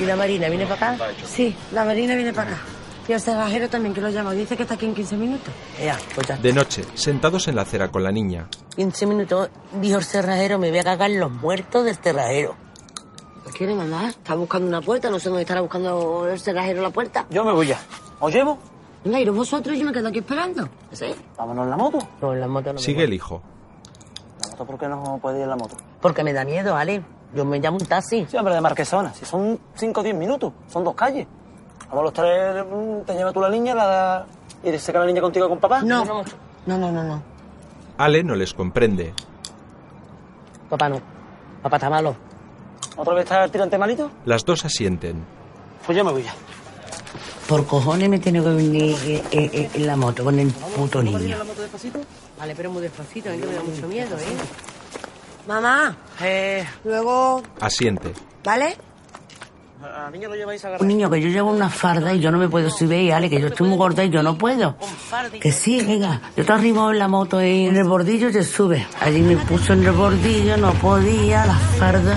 ¿Y la Marina viene para acá? Sí, la Marina viene para acá. Y el cerrajero también, que lo llamo. Dice que está aquí en 15 minutos. Ya, pues ya. De noche, sentados en la acera con la niña. 15 minutos, dijo el cerrajero, me voy a cagar los muertos del cerrajero. ¿Qué quiere mandar? Está buscando una puerta, no sé dónde estará buscando el cerrajero la puerta. Yo me voy ya. ¿Os llevo? Venga, iros vosotros y yo me quedo aquí esperando. ¿Sí? Vámonos en la moto. No, en la moto no Sigue el hijo. ¿La moto por qué no puede ir en la moto? Porque me da miedo, Ale. Yo me llamo un taxi. Sí, hombre, de Marquesona. Si son 5 o 10 minutos, son dos calles. Vamos los tres, mm, te llevas tú la niña la... y se queda la niña contigo con papá. No. No, no, no, no. Ale no les comprende. Papá no. Papá está malo. ¿Otra vez está el tirante malito? Las dos asienten. Pues yo me voy ya. Por cojones me tiene que venir eh, eh, eh, en la moto con el puto niño. Vale, pero muy despacito, ¿eh? que me da mucho miedo, ¿eh? Mamá, Eh, luego, Asiente. ¿vale? A la niña lo lleváis a Un niño que yo llevo una farda y yo no me puedo subir, Ale, que yo estoy muy gorda y yo no puedo. Que sí, venga. Yo te arrimo en la moto y en el bordillo te sube. Allí me puso en el bordillo, no podía, la farda,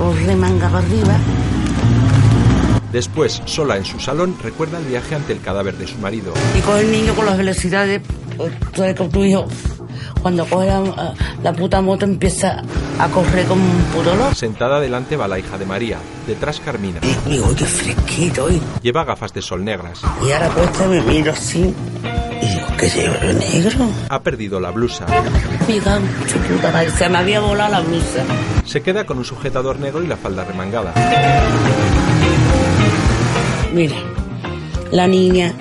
con remanga para arriba. Después, sola en su salón, recuerda el viaje ante el cadáver de su marido. Y con el niño con las velocidades, pues, sabes que tu hijo, cuando coge la, la puta moto empieza a correr como un puto loco. Sentada delante va la hija de María, detrás Carmina. Y digo, qué fresquito, ¿eh? Lleva gafas de sol negras. Y ahora puesta me miro así. ¿Qué llevo negro? Ha perdido la blusa. Puta madre, se me había volado la blusa. Se queda con un sujetador negro y la falda remangada. Mira, la niña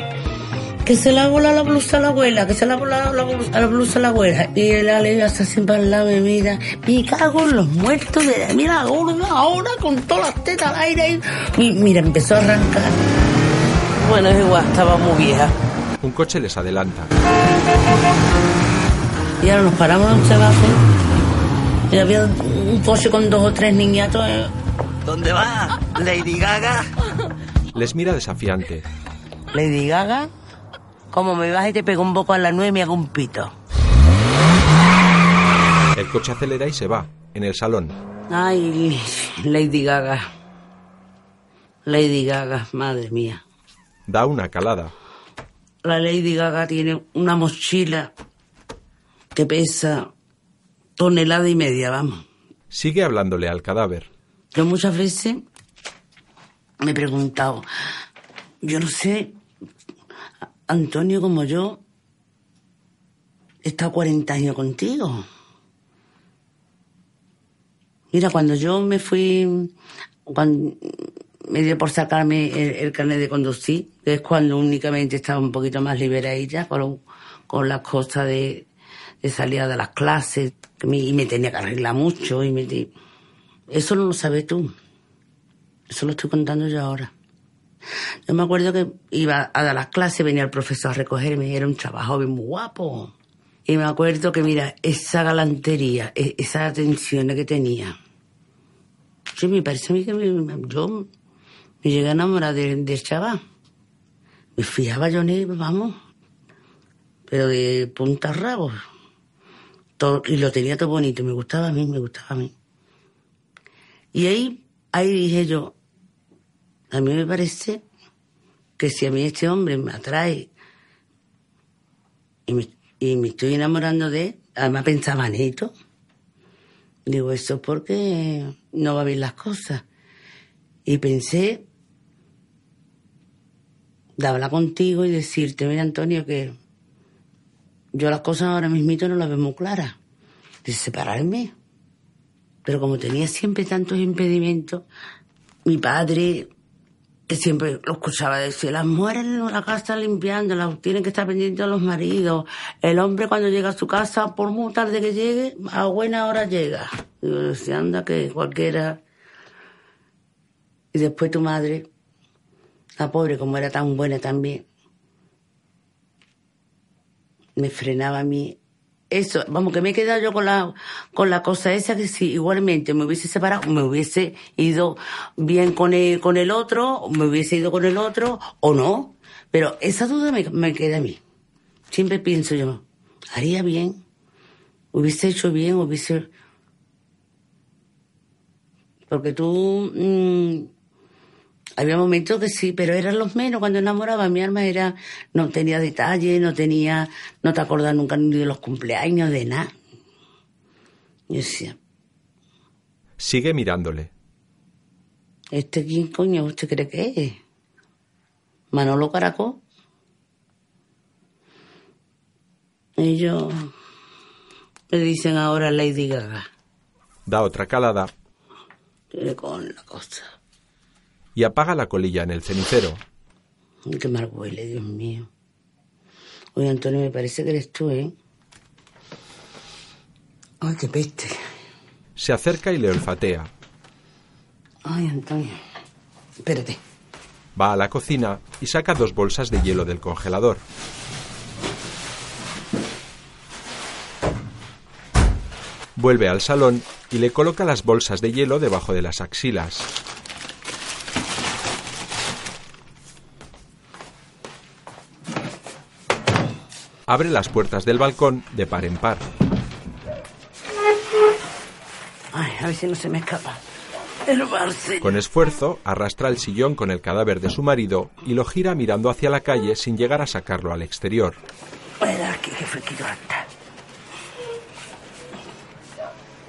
que se la volado la blusa a la abuela, que se la volado la blusa, la blusa a la abuela. Y el Ale hasta siempre al lado me mira, me cago en los muertos de la mira gorda ahora con todas las tetas al aire. Y mira, empezó a arrancar. Bueno, es igual, estaba muy vieja. Un coche les adelanta. Y ahora nos paramos en abajo. Y había un coche con dos o tres niñatos. eh. ¿Dónde va? Lady Gaga. Les mira desafiante. Lady Gaga, como me vas y te pego un boco a la nueve y me hago un pito. El coche acelera y se va. En el salón, Ay, Lady Gaga. Lady Gaga, madre mía. da una calada. La Lady Gaga tiene una mochila que pesa tonelada y media, vamos. Sigue hablándole al cadáver. Yo muchas veces me he preguntado, yo no sé, Antonio como yo, está 40 años contigo. Mira, cuando yo me fui, cuando me dio por sacarme el, el carnet de conducir, que es cuando únicamente estaba un poquito más liberadilla con, con las cosas de, de salida de las clases, y me tenía que arreglar mucho, y me, di- eso no lo sabes tú. Eso lo estoy contando yo ahora. Yo me acuerdo que iba a dar las clases, venía el profesor a recogerme, era un chaval joven muy guapo. Y me acuerdo que, mira, esa galantería, e- esas atenciones que tenía. Sí, me parece a mí que me- yo me llegué a enamorar de- del chaval. Me fiaba yo en él, vamos, pero de punta a rabo. Y lo tenía todo bonito, me gustaba a mí, me gustaba a mí. Y ahí, ahí dije yo, a mí me parece que si a mí este hombre me atrae y me, y me estoy enamorando de él, además pensaba en esto, digo, eso es porque no va bien las cosas. Y pensé de hablar contigo y decirte, mira Antonio, que yo las cosas ahora mismito no las veo muy claras, de separarme. Pero como tenía siempre tantos impedimentos, mi padre, que siempre lo escuchaba decir, las mujeres en la casa limpiando, las tienen que estar pendientes de los maridos. El hombre cuando llega a su casa, por muy tarde que llegue, a buena hora llega. Y yo decía, anda que cualquiera... Y después tu madre, la pobre como era tan buena también, me frenaba a mí. Eso, vamos, que me he quedado yo con la, con la cosa esa que si igualmente me hubiese separado, me hubiese ido bien con el, con el otro, me hubiese ido con el otro, o no. Pero esa duda me, me queda a mí. Siempre pienso yo, haría bien, hubiese hecho bien, hubiese... Porque tú... mm, había momentos que sí, pero eran los menos. Cuando enamoraba, mi alma era, no tenía detalle, no tenía, no te acordás nunca ni de los cumpleaños, de nada. Yo decía, Sigue mirándole. ¿este quién coño usted cree que es? Manolo Caracol. Ellos me dicen ahora Lady Gaga. Da otra calada Tiene con la cosa. Y apaga la colilla en el cenicero. Qué mal huele, Dios mío. Oye, Antonio, me parece que eres tú, ¿eh? Ay, qué peste. Se acerca y le olfatea. Ay, Antonio. Espérate. Va a la cocina y saca dos bolsas de hielo del congelador. Vuelve al salón y le coloca las bolsas de hielo debajo de las axilas. Abre las puertas del balcón de par en par. Ay, a ver si no se me escapa. El. Con esfuerzo, arrastra el sillón con el cadáver de su marido y lo gira mirando hacia la calle sin llegar a sacarlo al exterior. Mira aquí, qué fresquito está.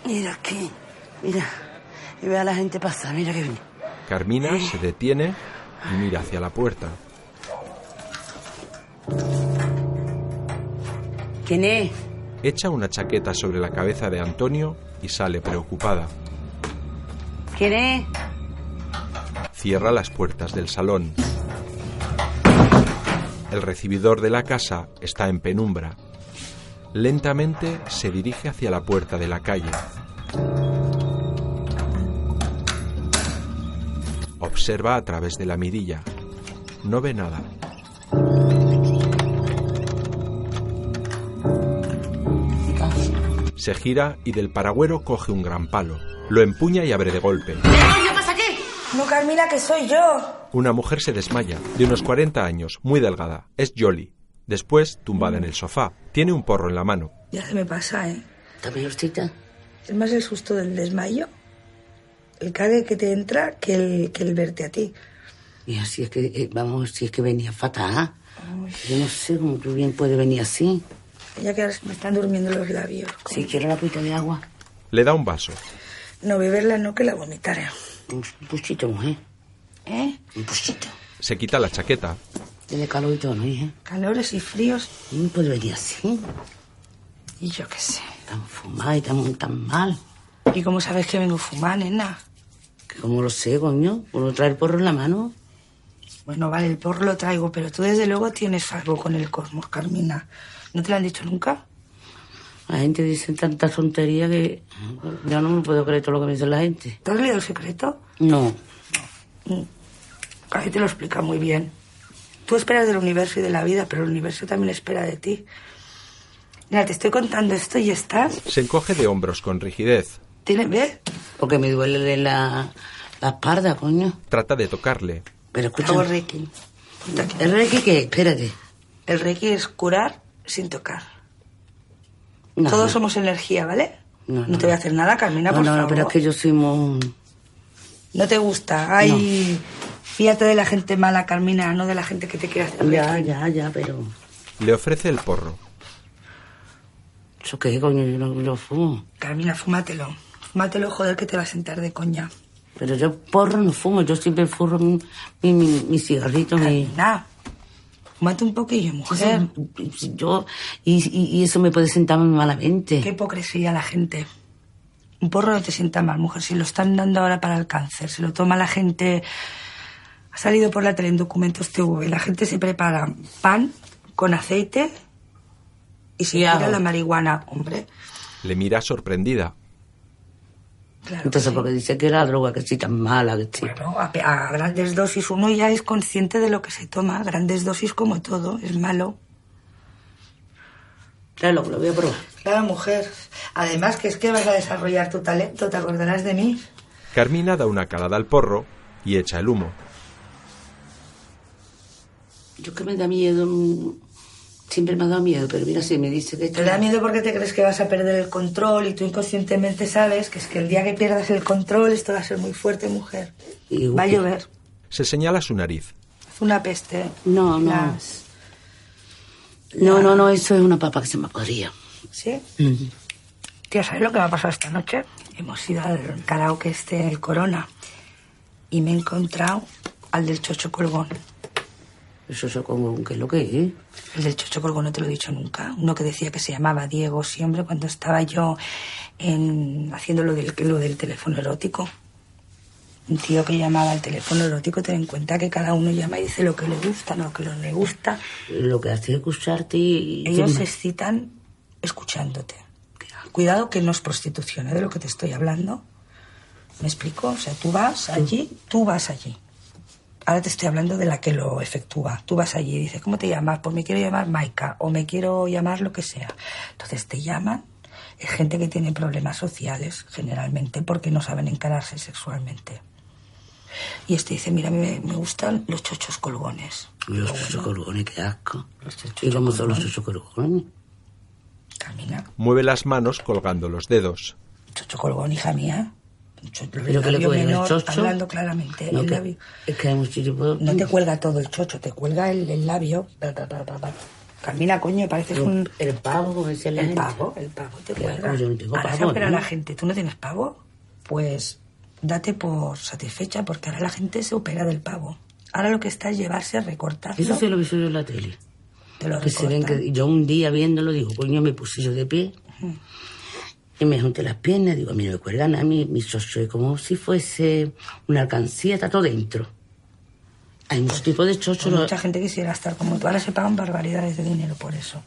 Mira aquí, mira. Y ve a la gente pasar, mira que bien. Carmina se detiene y mira hacia la puerta. ¿Quién es? Echa una chaqueta sobre la cabeza de Antonio y sale preocupada. ¿Quién es? Cierra las puertas del salón. El recibidor de la casa está en penumbra. Lentamente se dirige hacia la puerta de la calle. Observa a través de la mirilla. No ve nada. Se gira y del paragüero coge un gran palo. Lo empuña y abre de golpe. ¿Qué pasa aquí? No, Carmila, que soy yo. Una mujer se desmaya, de unos 40 años, muy delgada. Es Jolly. Después, tumbada en el sofá, tiene un porro en la mano. Ya se me pasa, ¿eh? ¿Está peorcita? Es más el susto del desmayo, el cague que te entra, que el, que el verte a ti. Y así es que, eh, vamos, si es que venía fatal. Yo no sé cómo tú bien puedes venir así. Ya que ahora me están durmiendo los labios. Si quiero la puita de agua. Le da un vaso. No beberla, no, que la vomitaré. Un puchito, mujer. ¿Eh? Un puchito. Se quita la chaqueta. Tiene calor y todo, ¿no, hija? Calores y fríos. No puede venir así. Y yo qué sé. Tan fumada y tan, tan mal. ¿Y cómo sabes que vengo fumada, nena? Que como lo sé, coño. Por no traer porro en la mano. Bueno, vale, el porro lo traigo, pero tú desde luego tienes algo con el cosmos, Carmina. ¿No te lo han dicho nunca? La gente dice tanta tontería que yo no me puedo creer todo lo que me dice la gente. ¿Te has leído el secreto? No. Ahí te lo explica muy bien. Tú esperas del universo y de la vida, pero el universo también espera de ti. Mira, te estoy contando esto y estás. Se encoge de hombros con rigidez. ¿Tienes, ves? Porque me duele la, la espalda, coño. Trata de tocarle. Pero Hago escucha. Reiki. ¿El Reiki qué? Espérate. El Reiki es curar sin tocar. No, Todos no. somos energía, ¿vale? No, No, no. te voy a hacer nada, Carmina, No, por no, no, favor. pero es que yo soy muy... No te gusta. Ay, fíjate de la gente mala, Carmina, no de la gente que te quiere hacer Ya, ya, ya, pero... Le ofrece el porro. ¿Eso qué, coño? Yo no lo fumo. Carmina, fúmatelo. Fúmatelo, joder, que te va a sentar de coña. Pero yo porro no fumo. Yo siempre furro mi, mi, mi, mi cigarrito, mi... Carmina, fúmate un poquillo, mujer. Sí, Yo... Y, y, y eso me puede sentar muy malamente. Qué hipocresía la gente. Un porro no te sienta mal, mujer. Si lo están dando ahora para el cáncer, se lo toma la gente. Ha salido por la tele en documentos TV. La gente se prepara pan con aceite y se tira la marihuana, hombre. Le mira sorprendida. Claro. Entonces, porque dice que era droga, que sí tan mala, que sí. Bueno, a grandes dosis uno ya es consciente de lo que se toma. Grandes dosis como todo, es malo. Claro, lo voy a probar. Claro, mujer. Además que es que vas a desarrollar tu talento, te acordarás de mí. Carmina da una calada al porro y echa el humo. Yo que me da miedo... mm, Siempre me ha dado miedo, pero mira, si me dice que... Te da miedo porque te crees que vas a perder el control y tú inconscientemente sabes que es que el día que pierdas el control esto va a ser muy fuerte, mujer. Y- Va a llover. Se señala su nariz. Es una peste. No, no. Las- No, no, no, eso es una papa que se me podría. ¿Sí? Tía, ¿sabes lo que me ha pasado esta noche? Hemos ido al karaoke este, el Corona, y me he encontrado al del Chocho Colgón. Eso es como, ¿qué es lo que es? El del Chocho Colgón no te lo he dicho nunca. Uno que decía que se llamaba Diego siempre cuando estaba yo en, haciendo lo del, lo del teléfono erótico. Un tío que llamaba al teléfono erótico, ten en cuenta que cada uno llama y dice lo que le gusta, no lo que no le gusta. Lo que hace es escucharte y... Ellos se excitan escuchándote. Cuidado que no es prostitución, ¿eh? de lo que te estoy hablando. ¿Me explico? O sea, tú vas allí, tú vas allí. Ahora te estoy hablando de la que lo efectúa. Tú vas allí y dices, ¿cómo te llamas? Pues me quiero llamar Maika o me quiero llamar lo que sea. Entonces te llaman. Es gente que tiene problemas sociales, generalmente, porque no saben encararse sexualmente. Y este dice, mira, a mí me, me gustan los chochos colgones. Los chochos colgones, qué asco. ¿Y cómo son los chochos colgones? Camina. Mueve las manos colgando los dedos. Chocho colgón, hija mía. El ¿Pero qué le labio ponen, el menor, chocho? Hablando claramente. No, el que- labio. Es que hay mucho tipo... No te cuelga todo el chocho, te cuelga el, el labio. Ba, ba, ba. Camina, coño, pareces El- un... el pavo, como decía la El gente. pavo, el pavo te ¿Qué cuelga. Yo no tengo Ahora se pavo, opera ¿no? la gente. ¿Tú no tienes pavo? Pues date por satisfecha porque ahora la gente se opera del pavo. Ahora lo que está es llevarse a recortarlo. Eso sí lo vi yo en la tele. Te lo que se ven que yo un día viéndolo digo, coño, me puse yo de pie y me junté las piernas, digo, a mí no me cuelgan a mí, mi socio, es como si fuese una alcancía, está todo dentro. Hay muchos tipos de chochos. Pues mucha gente quisiera estar como tú. Ahora se pagan barbaridades de dinero por eso.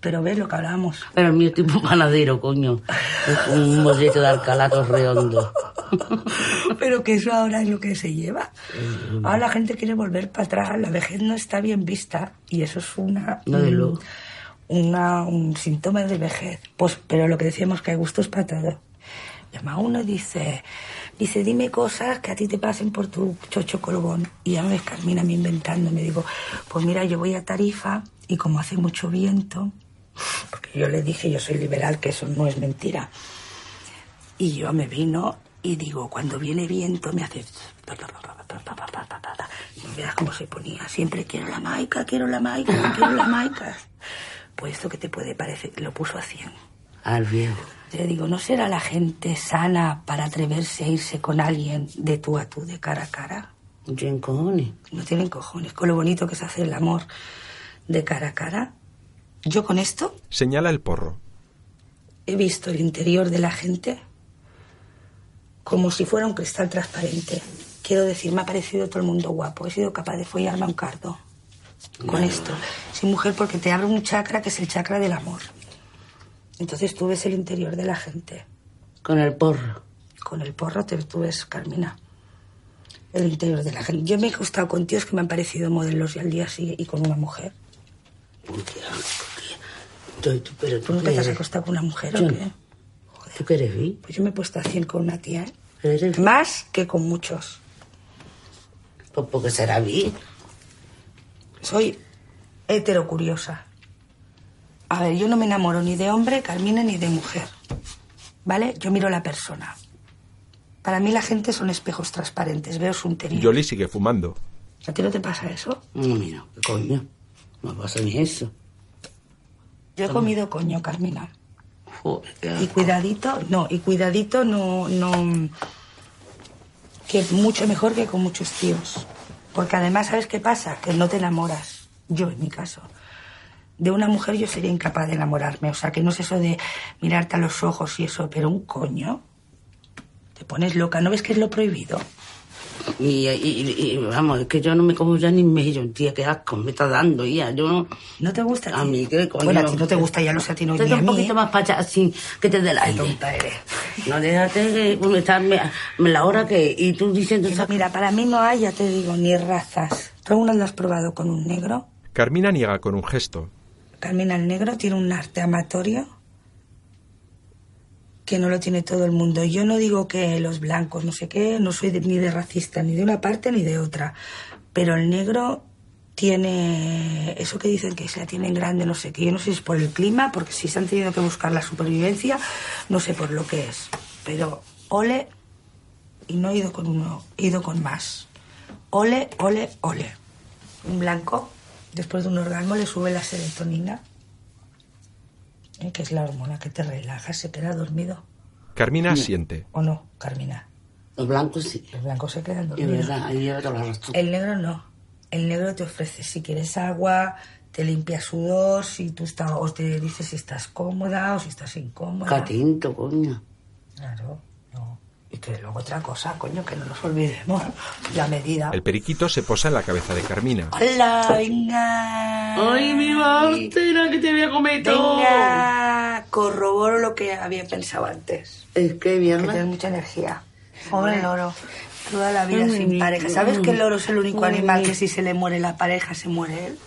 Pero ves lo que hablábamos. Pero el mío es tipo panadero, coño. Es un mollete de alcalato redondo. Pero que eso ahora es lo que se lleva. Ahora la gente quiere volver para atrás. La vejez no está bien vista. Y eso es una... No, de un- luego. Una, un síntoma de vejez. Pues, pero lo que decíamos que hay gustos para todo. Llama uno y dice, dice, dime cosas que a ti te pasen por tu chocho colgón. Y ya me ves Carmina a mí inventando. Me digo, pues mira, yo voy a Tarifa y como hace mucho viento, porque yo le dije, yo soy liberal, que eso no es mentira. Y yo me vino y digo, cuando viene viento me hace... Y verás cómo se ponía. Siempre quiero la maica, quiero la maica, quiero la maica. Pues esto que te puede parecer, lo puso a 100. Al viejo. Te digo, ¿no será la gente sana para atreverse a irse con alguien de tú a tú, de cara a cara? No tienen cojones. No tienen cojones, con lo bonito que se hace el amor de cara a cara. Yo con esto Señala el porro. he visto el interior de la gente como si fuera un cristal transparente. Quiero decir, me ha parecido todo el mundo guapo. He sido capaz de follarme a un cardo. Con esto. Soy mujer porque te abre un chakra que es el chakra del amor. Entonces tú ves el interior de la gente. Con el porro. Con el porro te, tú ves, Carmina. El interior de la gente. Yo me he acostado con tíos que me han parecido modelos y al día sigue y con una mujer. Qué asco, tía. Tú- pero ¿Tú tú nunca qué te has acostado con una mujer Yo o no. qué? ¿Tú qué eres, vi? Pues yo me he puesto a 100 con una tía, ¿eh? ¿Eres? Más que con muchos. Pues porque será vi. Soy heterocuriosa. A ver, yo no me enamoro ni de hombre, Carmina, ni de mujer. ¿Vale? Yo miro la persona. Para mí la gente son espejos transparentes, veo su interior. Yoli sigue fumando. ¿A ti no te pasa eso? No, mira, ¿qué coño? No pasa ni eso. Yo he comido coño, Carmina. Joder, Y cuidadito, no, y cuidadito no, no, que mucho mejor que con muchos tíos. Porque además, ¿sabes qué pasa? Que no te enamoras. Yo, en mi caso. De una mujer yo sería incapaz de enamorarme. O sea, que no es eso de mirarte a los ojos y eso, pero un coño. Te pones loca. ¿No ves que es lo prohibido? Y, y- y- vamos, es que yo no me como ya ni mejillón, tía, qué asco me está dando, ya. Yo no. ¿No te gusta? A mí, ¿qué coño? Bueno, a ti no te gusta, ya lo sé a ti, no, ni a un mí, poquito ¿eh? más para allá, así, que te dé Qué aire. tonta eres. No, déjate que estarme la hora que. Y tú diciendo. Pero Mira, para mí no hay, ya te digo, ni razas. ¿Tú alguna lo has probado con un negro? Carmina niega con un gesto. Carmina el Negro tiene un arte amatorio que no lo tiene todo el mundo. Yo no digo que los blancos, no sé qué, no soy ni de racista, ni de una parte ni de otra, pero el negro tiene eso que dicen que se la tienen grande, no sé qué. Yo no sé si es por el clima, porque si se han tenido que buscar la supervivencia, no sé por lo que es. Pero ole, y no he ido con uno, he ido con más. Ole, ole, ole. Un blanco, después de un orgasmo, le sube la serotonina, ¿eh? que es la hormona que te relaja, se queda dormido. Carmina asiente. ¿O no, Carmina? Los blancos sí. Los blancos se quedan Es dormidos. verdad, la razón. El negro no. El negro te ofrece, si quieres agua, te limpia sudor, si tú estás, o te dice si estás cómoda o si estás incómoda. Catinto, coño. Claro. Y que luego otra cosa, coño, que no nos olvidemos. La medida. El periquito se posa en la cabeza de Carmina. ¡Hola, venga! Ay, mi Bárcena, que te voy a comer todo. Venga, corroboro lo que había pensado antes. Es que, Que mierda. tienes mucha energía. Pobre loro. Toda la vida Ay, sin mi- pareja. ¿Sabes que el loro es el único animal que si se le muere la pareja, se muere él?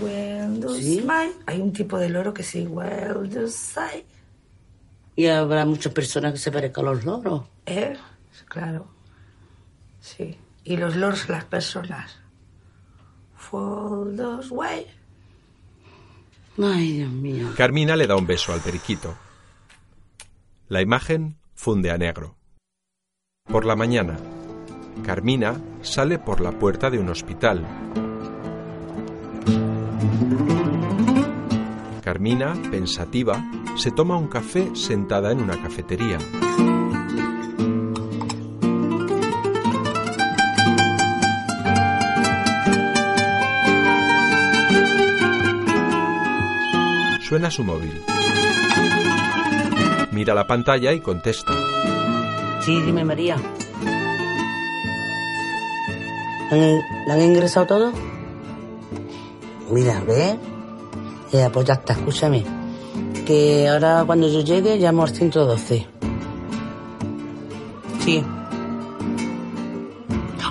Well, do ¿Sí? Hay un tipo de loro que sí, well. Y habrá muchas personas que se parezcan a los loros. ¿Eh? Claro. Sí. Y los lords las personas. Those way. Ay, Dios mío. Carmina le da un beso al periquito. La imagen funde a negro. Por la mañana, Carmina sale por la puerta de un hospital. Carmina, pensativa, se toma un café sentada en una cafetería. Suena su móvil. Mira la pantalla y contesta. Sí, dime, María. ¿Le han ingresado todo? Mira, ¿ves? Ya, pues ya está, escúchame. Que ahora cuando yo llegue llamo al 112. Sí.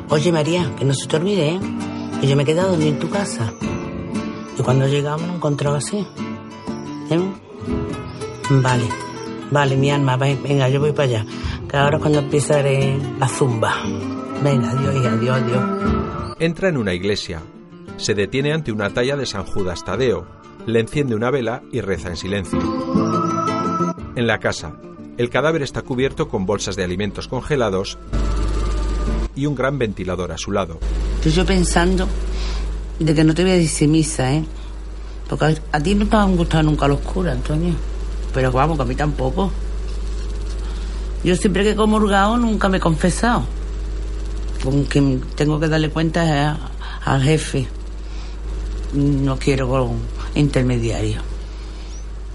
Oye, María, que no se te olvide, ¿eh? Que yo me he quedado dormir en tu casa. Y cuando llegamos lo he encontrado así. ¿Eh? Vale, vale, mi alma, ve- venga, yo voy para allá. Que ahora es cuando empezaré la zumba. Venga, adiós, adiós, adiós. Entra en una iglesia. Se detiene ante una talla de San Judas Tadeo. Le enciende una vela y reza en silencio. En la casa, el cadáver está cubierto con bolsas de alimentos congelados y un gran ventilador a su lado. Estoy yo pensando de que no te voy a decir misa, ¿eh? Porque a, ti no te han gustado nunca los curas, Antonio. Pero vamos, que a mí tampoco. Yo siempre que he comulgado nunca me he confesado. Con quien tengo que darle cuenta es a- al jefe. No quiero con intermediario.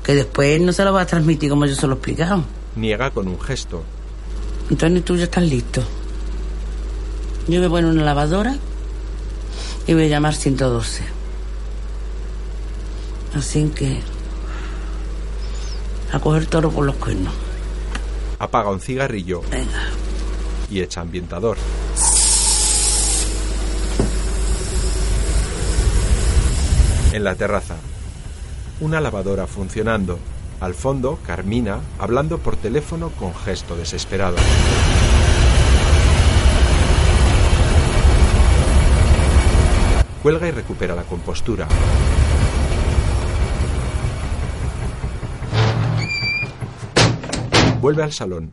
Que después no se lo va a transmitir como yo se lo he explicado. Niega con un gesto. Antonio, tú ya estás listo. Yo me pongo en una lavadora y voy a llamar 112. Así que. A coger toro por los cuernos. Apaga un cigarrillo y echa ambientador. En la terraza, una lavadora funcionando. Al fondo, Carmina hablando por teléfono con gesto desesperado. Cuelga y recupera la compostura. Vuelve al salón.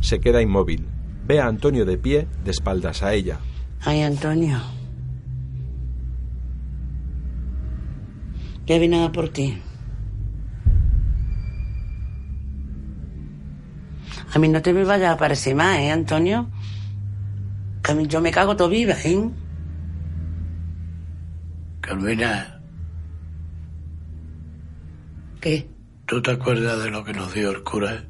Se queda inmóvil. Ve a Antonio de pie, de espaldas a ella. Ay, Antonio. Ya vine a por ti. A mí no te me vaya a aparecer más, ¿eh, Antonio? Que a mí yo me cago todo viva, ¿eh? Carmina, ¿Qué? ¿tú te acuerdas de lo que nos dio el cura?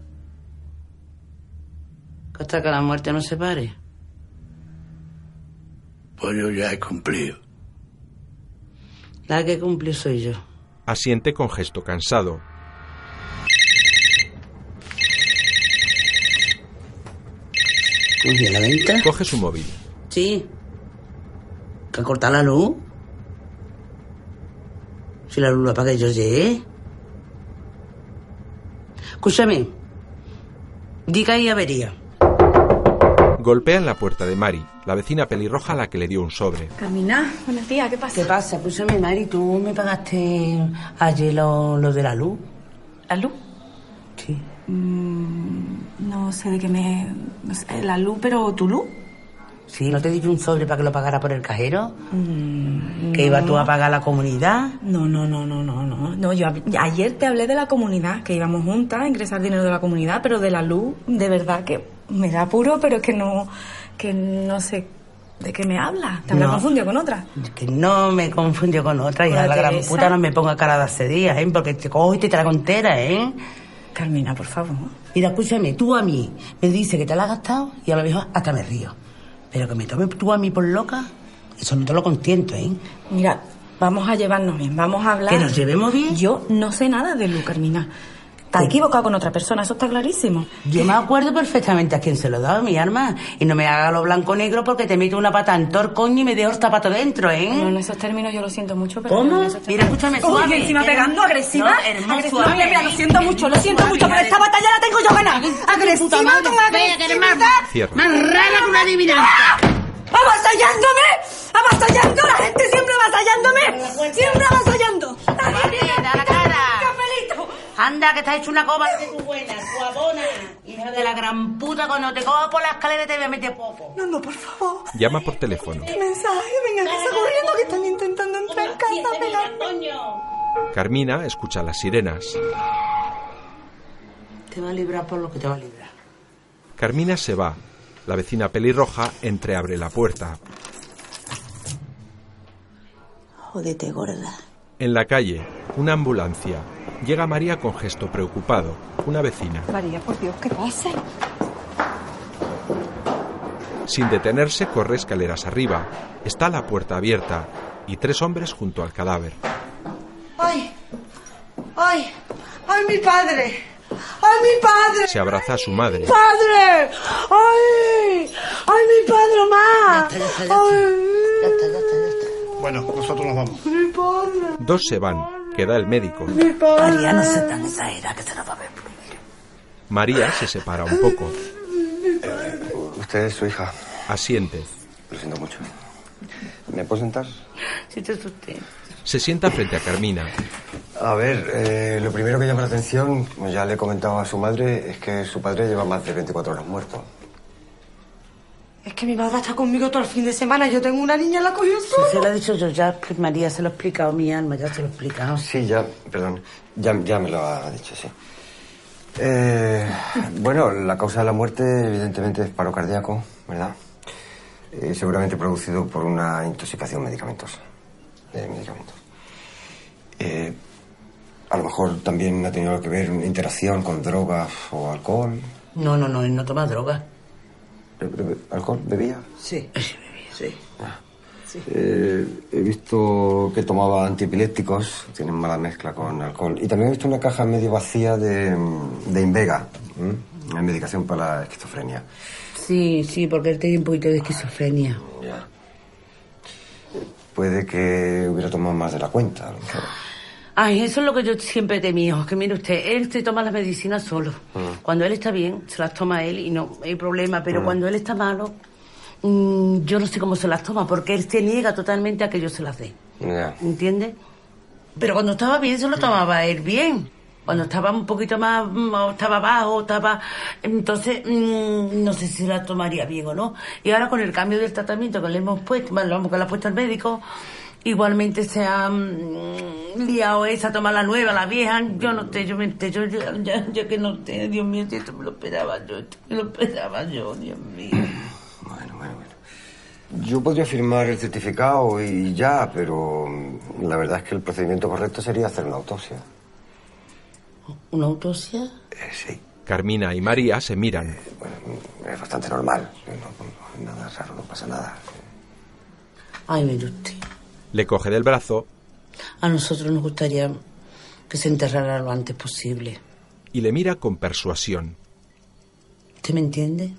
Que hasta que la muerte nos separe. Pues yo ya he cumplido. La que cumplió soy yo. Asiente con gesto cansado. La venta. Coge su móvil. Sí. ¿Que cortar la luz? Si la luz la apagué yo llegué. Escúchame. Diga ahí avería. Golpea en la puerta de Mari, la vecina pelirroja a la que le dio un sobre. Carmina, buenos días, ¿qué pasa? ¿Qué pasa? Escúchame, Mari, ¿tú me pagaste ayer lo, lo de la luz? ¿La luz? Sí. Mm, no sé de qué me... no sé, la luz, pero tu luz. Sí, ¿no te di un sobre para que lo pagara por el cajero? Mm, ¿Que iba tú a pagar la comunidad? No, no, no, no, no, no. No, yo ayer te hablé de la comunidad, que íbamos juntas a ingresar dinero de la comunidad, pero de la luz, de verdad que me da apuro, pero es que no, que no sé de qué me hablas. Te habrás No. confundido con otra. Que no me confundió con otra, hija. Hola, La gran puta no me ponga cara de hace días, ¿eh? Porque te cojo y te trago entera, ¿eh? Carmina, por favor. Mira, escúchame, tú a mí me dices que te la has gastado y a lo mejor hasta me río. Pero que me tomes tú a mí por loca, eso no te lo consiento, ¿eh? Mira, vamos a llevarnos bien, vamos a hablar. ¿Que nos llevemos bien? Yo no sé nada de luz, Carmina. Te has equivocado con otra persona, eso está clarísimo. Yo me acuerdo perfectamente a quién se lo daba, mi arma. Y no me haga lo blanco-negro porque te meto una pata en todo el coño y me dejo el zapato dentro, ¿eh? No, en esos términos yo lo siento mucho, pero... ¿Cómo? en esos Mira, escúchame, Uy, suave. que encima pegando, agresiva. No, hermoso, agresiva. suave. Mira, mira, lo siento mucho, lo siento Suave, mucho, pero esta batalla la tengo yo ganada. Agresiva con agresividad. Rara que una adivinanza. ¡Avasallándome! ¡Avasallando! ¡La gente siempre avasallándome! ¡Siempre avasallando! la. Anda, que estás hecho una coba de tu buena, guapona. Hija de la gran puta, cuando te cojas por la escalera te voy a meter poco. No, no, por favor. Llama por teléfono. ¿Qué mensaje? Venga, que está corriendo, que están intentando entrar en casa pegarme. Carmina escucha las sirenas. Te va a librar por lo que te va a librar. Carmina se va. La vecina pelirroja entreabre la puerta. Jódete, gorda. En la calle, una ambulancia. Llega María con gesto preocupado. Una vecina. María, por Dios, ¿qué pasa? Sin detenerse, corre escaleras arriba. Está la puerta abierta y tres hombres junto al cadáver. ¡Ay! ¡Ay! ¡Ay, mi padre! ¡Ay, mi padre! Se abraza a su madre. ¡Padre! ¡Ay! ¡Ay, mi padre, mamá! Ya está, ya está. ¡Ay! Ya está, ya está, ya está. Bueno, nosotros nos vamos. ¡Mi padre! Dos se van. Queda el médico. María, no se tan exagera, que se nos va a ver primero. María se separa un poco. Usted es su hija. Asiente. Lo siento mucho. ¿Me puedo sentar? Si te asusté. Se sienta frente a Carmina. A ver, eh, lo primero que llama la atención, como ya le he comentado a su madre, es que su padre lleva más de 24 horas muerto. Es que mi madre está conmigo todo el fin de semana. Yo tengo una niña, la cogió sola. se lo he dicho yo ya, que María se lo ha explicado, mi alma ya se lo he explicado. Sí, ya, perdón, ya, ya me lo ha dicho, sí. Eh, bueno, la causa de la muerte evidentemente es paro cardíaco, ¿verdad? Eh, seguramente producido por una intoxicación medicamentosa. De medicamentos. Eh, a lo mejor también ha tenido que ver una interacción con drogas o alcohol. No, no, no, él no toma droga. ¿Alcohol? ¿Bebía? Sí. Sí. Eh, he visto que tomaba antiepilépticos, tienen mala mezcla con alcohol. Y también he visto una caja medio vacía de, de Invega, una medicación para la esquizofrenia. Sí, sí, porque él tiene un poquito de esquizofrenia. Ya. Puede que hubiera tomado más de la cuenta, a lo mejor. Ay, eso es lo que yo siempre temido. Que mire usted, él se toma las medicinas solo. Mm. Cuando él está bien, se las toma él y no hay problema. Pero Mm. cuando él está malo, mm, yo no sé cómo se las toma, porque él se niega totalmente a que yo se las dé. Ya. ¿Entiende? Pero cuando estaba bien, se lo tomaba él bien. Cuando estaba un poquito más, mm, estaba bajo, estaba... Entonces, mm, no sé si la tomaría bien o no. Y ahora con el cambio del tratamiento que le hemos puesto, bueno, vamos, que le ha puesto el médico, igualmente se ha mm, liado esa, toma la nueva, la vieja. Yo no sé, yo me yo, ya, ya, ya que no sé, Dios mío, si esto me lo esperaba yo, esto me lo esperaba yo, Dios mío. Bueno, bueno, bueno. Yo podría firmar el certificado y ya, pero mm, la verdad es que el procedimiento correcto sería hacer una autopsia. ¿Una autopsia? Eh, sí, Carmina y María se miran. es bastante normal. No, no- nada raro, no pasa nada. Ay, mire usted. Le coge del brazo A nosotros nos gustaría que se enterrara lo antes posible. y le mira con persuasión. ¿Usted me entiende?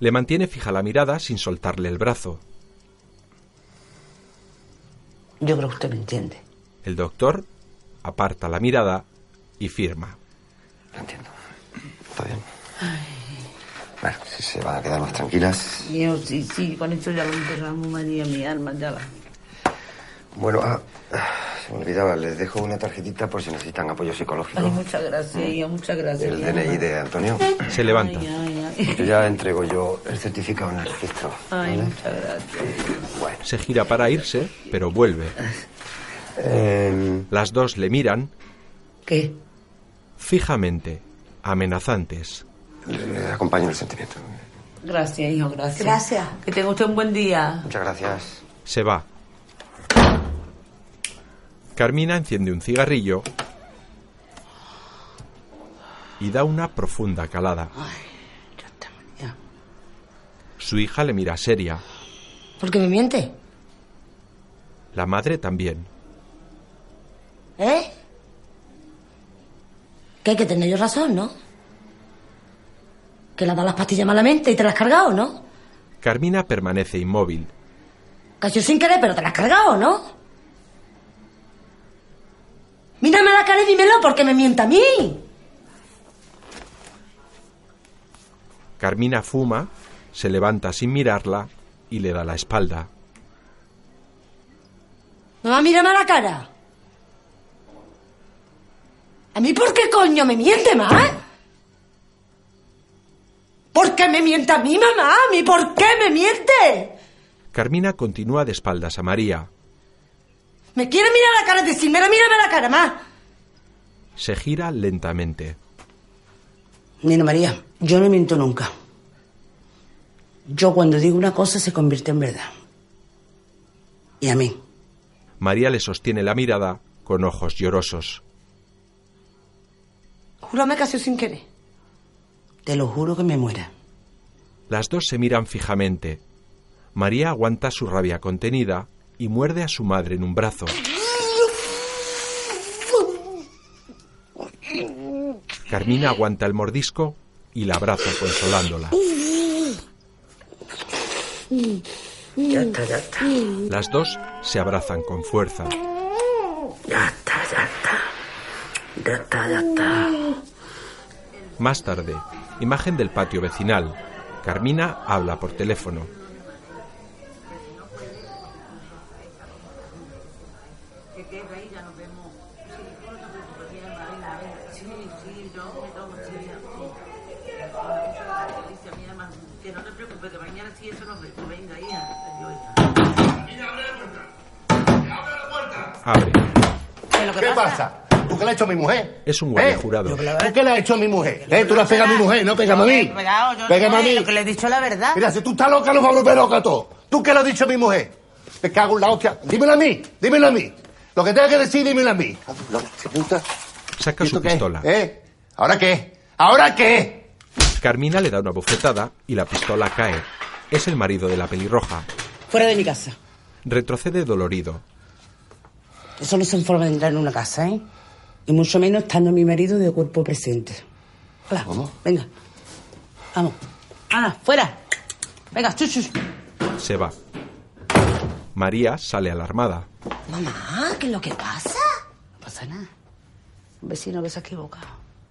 Le mantiene fija la mirada sin soltarle el brazo. Yo creo que usted me entiende. El doctor aparta la mirada y firma. Lo entiendo. Está bien. Bueno, si se van a quedar más tranquilas. Mío, sí, sí, con esto ya lo enterramos, María, mi alma, ya la... Bueno, ah, se me olvidaba, les dejo una tarjetita por si necesitan apoyo psicológico. Ay, muchas gracias, muchas gracias. El DNI de Antonio. Se levanta. Ay, ay, ay. Porque ya entrego yo el certificado en el registro. Ay, ¿vale? muchas gracias. Se gira para irse, pero vuelve. Em, Las dos le miran ¿Qué? fijamente, amenazantes. le, le acompaño el sentimiento. Gracias, hijo, gracias. Gracias. Que tenga usted un buen día. Muchas gracias. Se va. Carmina enciende un cigarrillo y da una profunda calada. Su hija le mira seria. ¿Por qué me miente? La madre también. ¿Eh? Que hay que tener yo razón, ¿no? Que le has dado las pastillas malamente y te las has cargado, ¿no? Carmina permanece inmóvil. Casi sin querer, pero te las has cargado, ¿no? Mírame la cara y dímelo porque me mienta a mí. Carmina fuma, se levanta sin mirarla y le da la espalda. Mamá, mírame a la cara. ¿A mí por qué coño me miente, mamá? ¿Por qué me miente a mí, mamá? ¿A mí por qué me miente? Carmina continúa de espaldas a María. ¿Me quiere mirar la cara? Decídmelo, mírame a la cara, mamá. Se gira lentamente. Mira, María, yo no miento nunca. Yo cuando digo una cosa se convierte en verdad. Y a mí. María le sostiene la mirada con ojos llorosos. Júrame que ha sido sin querer. Te lo juro que me muera. Las dos se miran fijamente. María aguanta su rabia contenida y muerde a su madre en un brazo. Carmina aguanta el mordisco y la abraza consolándola. Ya está, ya está. Las dos se abrazan con fuerza. Ya está, ya está. Ya está, ya está. Más tarde, imagen del patio vecinal. Carmina habla por teléfono. Abre. ¿Qué pasa? ¿Tú qué le has hecho a mi mujer? Es un guardia ¿Eh? jurado. ¿Tú qué le has hecho a mi mujer? ¿Eh? Tú le has pegado a mi mujer, no pégame a mí. Pégame a mí. Lo que le he dicho la verdad. Mira, si tú estás loca, nos vamos a volver loca todo. ¿Tú qué le has dicho a mi mujer? Me cago en la hostia. Dímelo a mí, dímelo a mí. Lo que tengas que decir, dímelo a mí. Saca ¿Y su qué? pistola. ¿Eh? ¿Ahora qué? ¿Ahora qué? Carmina le da una bofetada y la pistola cae. Es el marido de la pelirroja. Fuera de mi casa. Retrocede dolorido. Eso no es forma de entrar en una casa, ¿eh? Y mucho menos estando mi marido de cuerpo presente. Hola. Venga. Vamos. Ana, fuera. Venga, chuchus. Se va. María sale alarmada. Mamá, ¿qué es lo que pasa? No pasa nada. Un vecino que se ha equivocado.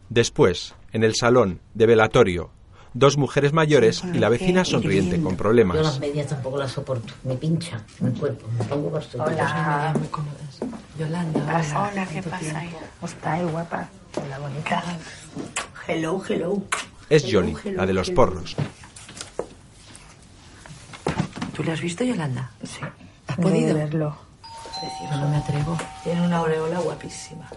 Después, en el salón de velatorio, dos mujeres mayores y la vecina sonriente con Yo las problemas. medias tampoco las soporto. Me pincha el cuerpo. Me pongo por su Hola. Yolanda. ¿Qué pasa? Hola, ¿qué pasa? ¿Cómo estás, guapa? Hola, bonita. Hello, hello. Es Jolie, la de los porros. ¿Tú le has visto, Yolanda? Sí. ¿Has podido verlo. Yo no me atrevo. Tiene una aureola guapísima.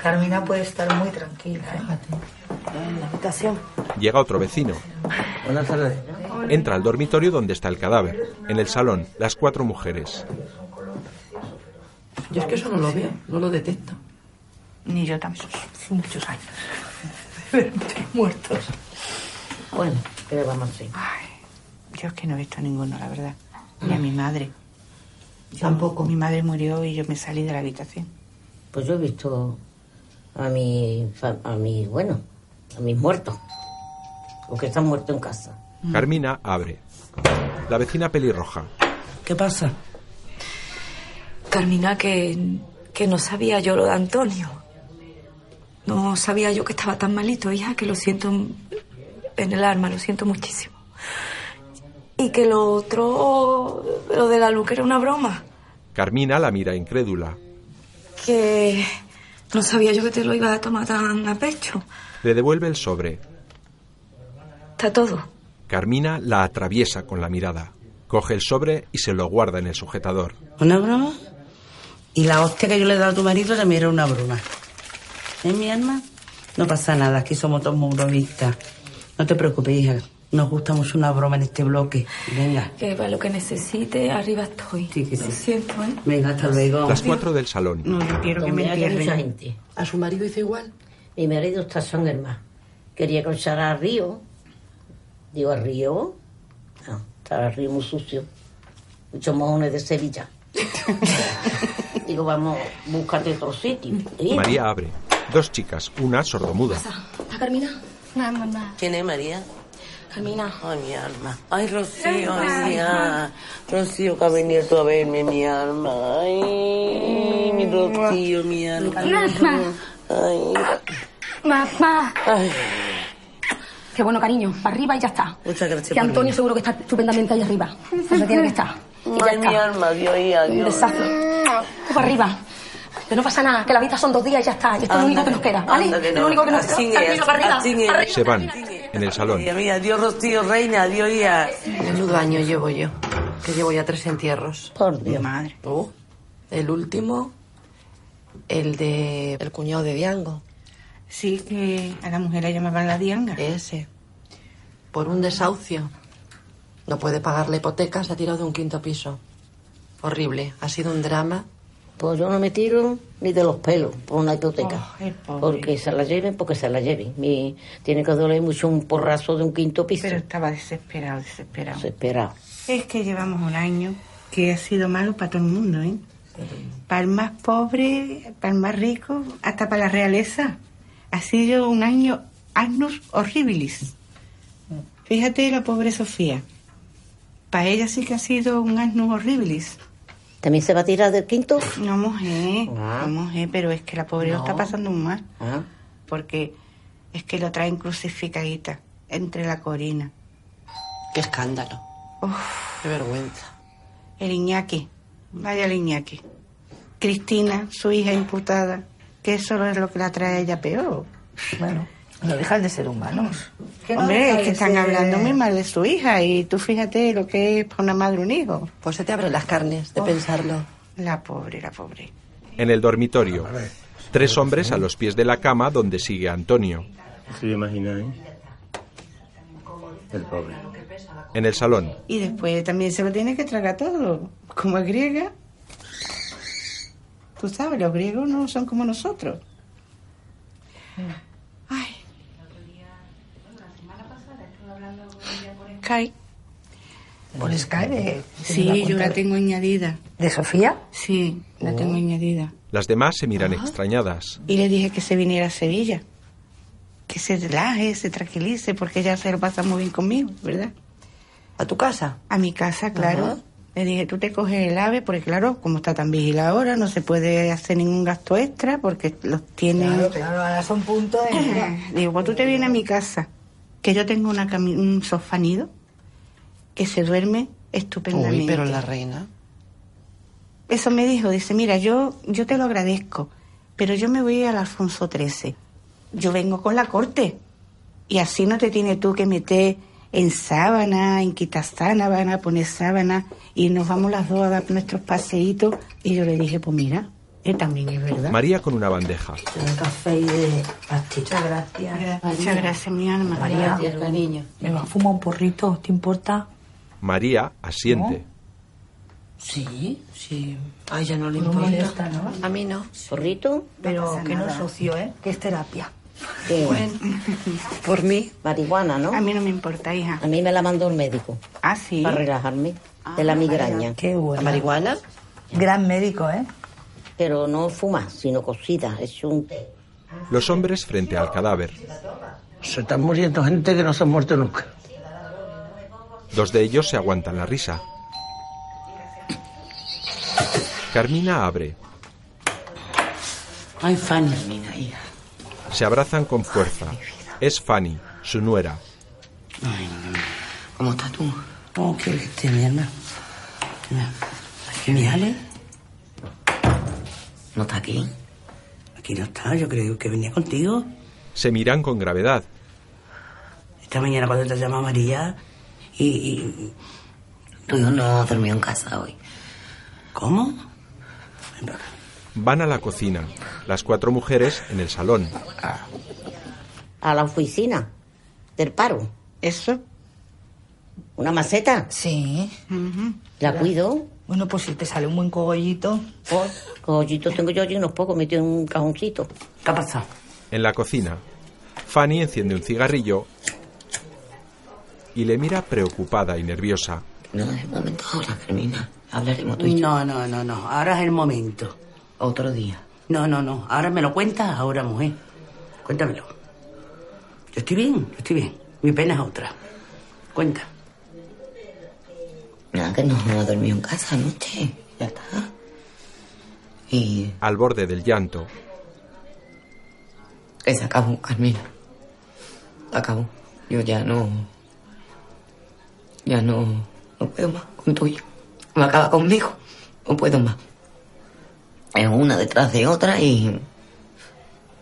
Carmina puede estar muy tranquila. ¿eh? En la habitación. Llega otro vecino. Buenas tardes. Entra al dormitorio donde está el cadáver. En el salón, las cuatro mujeres. Yo es que eso no lo veo, no lo detecto. Ni yo tampoco. Hace muchos años. Pero muertos. Bueno, ¿qué le vamos a hacer? Yo es que no he visto ninguno, la verdad. Ni a mi madre. Tampoco. Mi madre murió y yo me salí de la habitación. Pues yo he visto a mi, a mi, bueno, a mis muertos. Los que están muertos en casa. Carmina abre. La vecina pelirroja. ¿Qué pasa? Carmina, que, que no sabía yo lo de Antonio. No sabía yo que estaba tan malito, hija, que lo siento en el alma, lo siento muchísimo. Y que lo otro, lo de la luz, que era una broma. Carmina la mira incrédula. Que no sabía yo que te lo ibas a tomar tan a pecho. Le devuelve el sobre. Está todo. Carmina la atraviesa con la mirada. Coge el sobre y se lo guarda en el sujetador. ¿Una broma? Y la hostia que yo le he dado a tu marido también era una broma. ¿Eh, mi alma? No pasa nada, aquí somos todos muy bromistas. No te preocupes, hija. Nos gusta mucho una broma en este bloque. Venga. Que para lo que necesite, arriba estoy. Sí, que sí. Lo siento, ¿eh? Venga, hasta luego. Las cuatro del salón. No, yo quiero que Donde me entierren. mucha gente. ¿A su marido hizo igual? Mi marido está San Germán. Quería cruzar al río. Digo, ¿al río? No, está el río muy sucio. Muchos mojones de Sevilla. Digo, vamos, búscate otro sitio. ¿eh? María abre. Dos chicas, una sordomuda. ¿Está Carmina? No, mamá. ¿Quién es María? Carmina. Ay, mi alma. Ay, Rocío, ay, mi alma. Rocío, que ha venido tú a verme, mi alma. Ay, mi Rocío, mi alma. Mamá. Ay, Mamá. ay. Qué bueno, cariño. Para arriba y ya está. Muchas gracias. Que por Antonio seguro que está estupendamente ahí arriba. Donde tiene que estar. Y ya Ay, mi alma, Dios, Un Dios. besazo. Tú para arriba. Que no pasa nada, que la vida son dos días y ya está. Y esto es lo único que nos queda, ¿vale? Que Es no. lo único que nos Así queda. es, Arriba, para arriba. es. arriba. Se van en el salón. Mira, mira, adiós, Rocío, reina, adiós, hija. Menudo año llevo yo, que llevo ya tres entierros. Por Dios. Madre. el último, el de el cuñado de Diango. Sí, que a la mujer la llamaban la Dianga. Ese. Por un desahucio. No puede pagar la hipoteca, se ha tirado de un quinto piso. Horrible. Ha sido un drama. Pues yo no me tiro ni de los pelos por una hipoteca. Oh, porque se la lleven, porque se la lleven. Mi- tiene que doler mucho un porrazo de un quinto piso. Pero estaba desesperado, desesperado. Desesperado. Es que llevamos un año que ha sido malo para todo el mundo, ¿eh? Para el más pobre, para el más rico, hasta para la realeza. Ha sido un año agnus horribilis. Fíjate la pobre Sofía. Para ella sí que ha sido un agnus horribilis. ¿También se va a tirar del quinto? No, mujer, Ah. no, mujer, pero es que la pobre lo está pasando un mal. Ah. Porque es que lo traen crucificadita entre la corina. Qué escándalo. Uf. Qué vergüenza. El Iñaki, vaya el Iñaki. Cristina, su hija imputada, que eso es lo que la trae a ella peor. Bueno, no dejan de ser humanos. No Hombre, es que están ser- hablando muy mal de su hija y tú fíjate lo que es para una madre un hijo. Pues se te abren las carnes de pensarlo. La pobre, la pobre. En el dormitorio, tres hombres a los pies de la cama donde sigue Antonio. ¿Se imagina, eh? El pobre. En el salón, Y después también se lo tiene que tragar todo. Como es griega. Tú sabes, los griegos no son como nosotros. Ay. Sky. Por Sky de- Sí, yo la tengo añadida. ¿De Sofía? Sí, la tengo añadida. las demás se miran extrañadas. Y le dije que se viniera a Sevilla. Que se relaje, se tranquilice, porque ella se lo pasa muy bien conmigo, ¿verdad? ¿A tu casa? A mi casa, claro. Ajá. Le dije, tú te coges el ave, porque claro, como está tan vigilada ahora, no se puede hacer ningún gasto extra, porque los tienen... Claro, claro, ahora son puntos de... Digo, pues tú te vienes a mi casa, que yo tengo una cami- un sofá nido, que se duerme estupendamente. Uy, pero la reina. Eso me dijo, dice, mira, yo, yo te lo agradezco, pero yo me voy al Alfonso XIII. Yo vengo con la corte. Y así no te tiene tú que meter en sábana, en quitar sábana, poner sábana, y nos vamos las dos a dar nuestros paseitos. Y yo le dije, pues mira, eh, también es verdad. María con una bandeja. De café y de pastita. gracias. Muchas gracias, mi alma. María, cariño. me va a fumar un porrito, ¿te importa? María asiente. Sí, sí. A ella no le No importa. molesta, ¿no? A mí no. ¿Zorrito? Pero que no socio, ¿eh? Que es terapia. ¿Qué? Por mí. Marihuana, ¿no? A mí no me importa, hija. A mí me la mandó el médico. Ah, sí. Para relajarme de la migraña. Qué bueno. ¿La marihuana? Gran médico, ¿eh? Pero no fuma, sino cocida. Es un té. Los hombres frente al cadáver. Se están muriendo gente que no se ha muerto nunca. Dos de ellos se aguantan la risa. Carmina abre. Ay, Fanny, mira, hija. Se abrazan con fuerza. Es Fanny, su nuera. Ay, no. ¿Cómo estás tú? Oh, qué bestia, mi hermano. Mira, ¿Mi Ale? ¿No está aquí? Aquí no está, yo creo que venía contigo. Se miran con gravedad. Esta mañana cuando te llama María y... y- Tú no has dormido en casa hoy. ¿Cómo? Van a la cocina. Las cuatro mujeres en el salón. A la oficina del paro. ¿Eso? ¿Una maceta? Sí. La cuido. Bueno, pues si te sale un buen cogollito. Pues, cogollito tengo yo allí unos pocos metidos en un cajoncito. ¿Qué ha pasado? En la cocina, Fanny enciende un cigarrillo y le mira preocupada y nerviosa. No es el momento ahora, Carmina. Hablaremos tú y yo. No, no, no, no. Ahora es el momento. Otro día. No, no, no. Ahora me lo cuentas ahora, mujer. Cuéntamelo. Yo estoy bien, yo estoy bien. Mi pena es otra. Cuenta. Nada, que no, no ha dormido en casa anoche. Ya está. Y Al borde del llanto, que se acabó, Carmina. Se acabó. Yo ya no. Ya no. No puedo más con tu hijo. Me acaba conmigo. No puedo más. Es una detrás de otra y.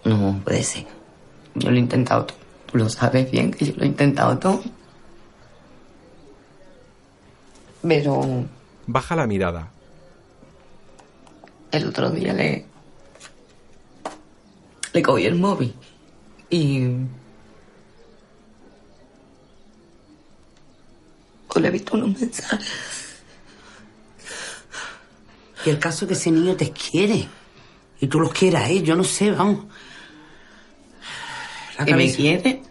No puede ser. Yo lo he intentado todo. Tú lo sabes bien que yo lo he intentado todo. Pero Baja la mirada. el otro día le. Le cogí el móvil. Y. Le he visto unos mensajes. Y el caso es que ese niño te quiere. Y tú los quieras, ¿eh? Yo no sé, vamos. La que me quiere.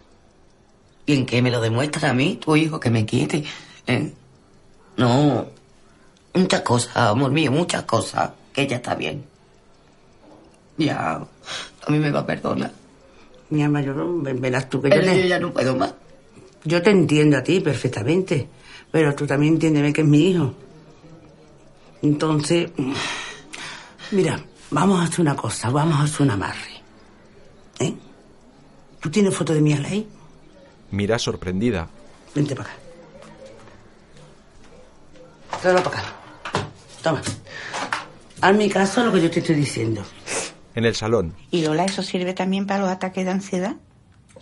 ¿Y en qué me lo demuestra a mí, tu hijo, que me quiere? ¿Eh? No. Muchas cosas, amor mío, muchas cosas. Que ella está bien. Ya. A mí me va a perdonar. Mi alma, yo no, ve- verás tú que yo El te- niño ya no puedo más. Yo te entiendo a ti perfectamente, pero tú también entiéndeme que es mi hijo. Entonces, mira, vamos a hacer una cosa, vamos a hacer un amarre. ¿Eh? ¿Tú tienes foto de mi ahí? Mira sorprendida. Vente para acá. Tráelo para acá. Toma. Hazme caso a lo que yo te estoy diciendo. En el salón, ¿Y Lola, eso sirve también para los ataques de ansiedad?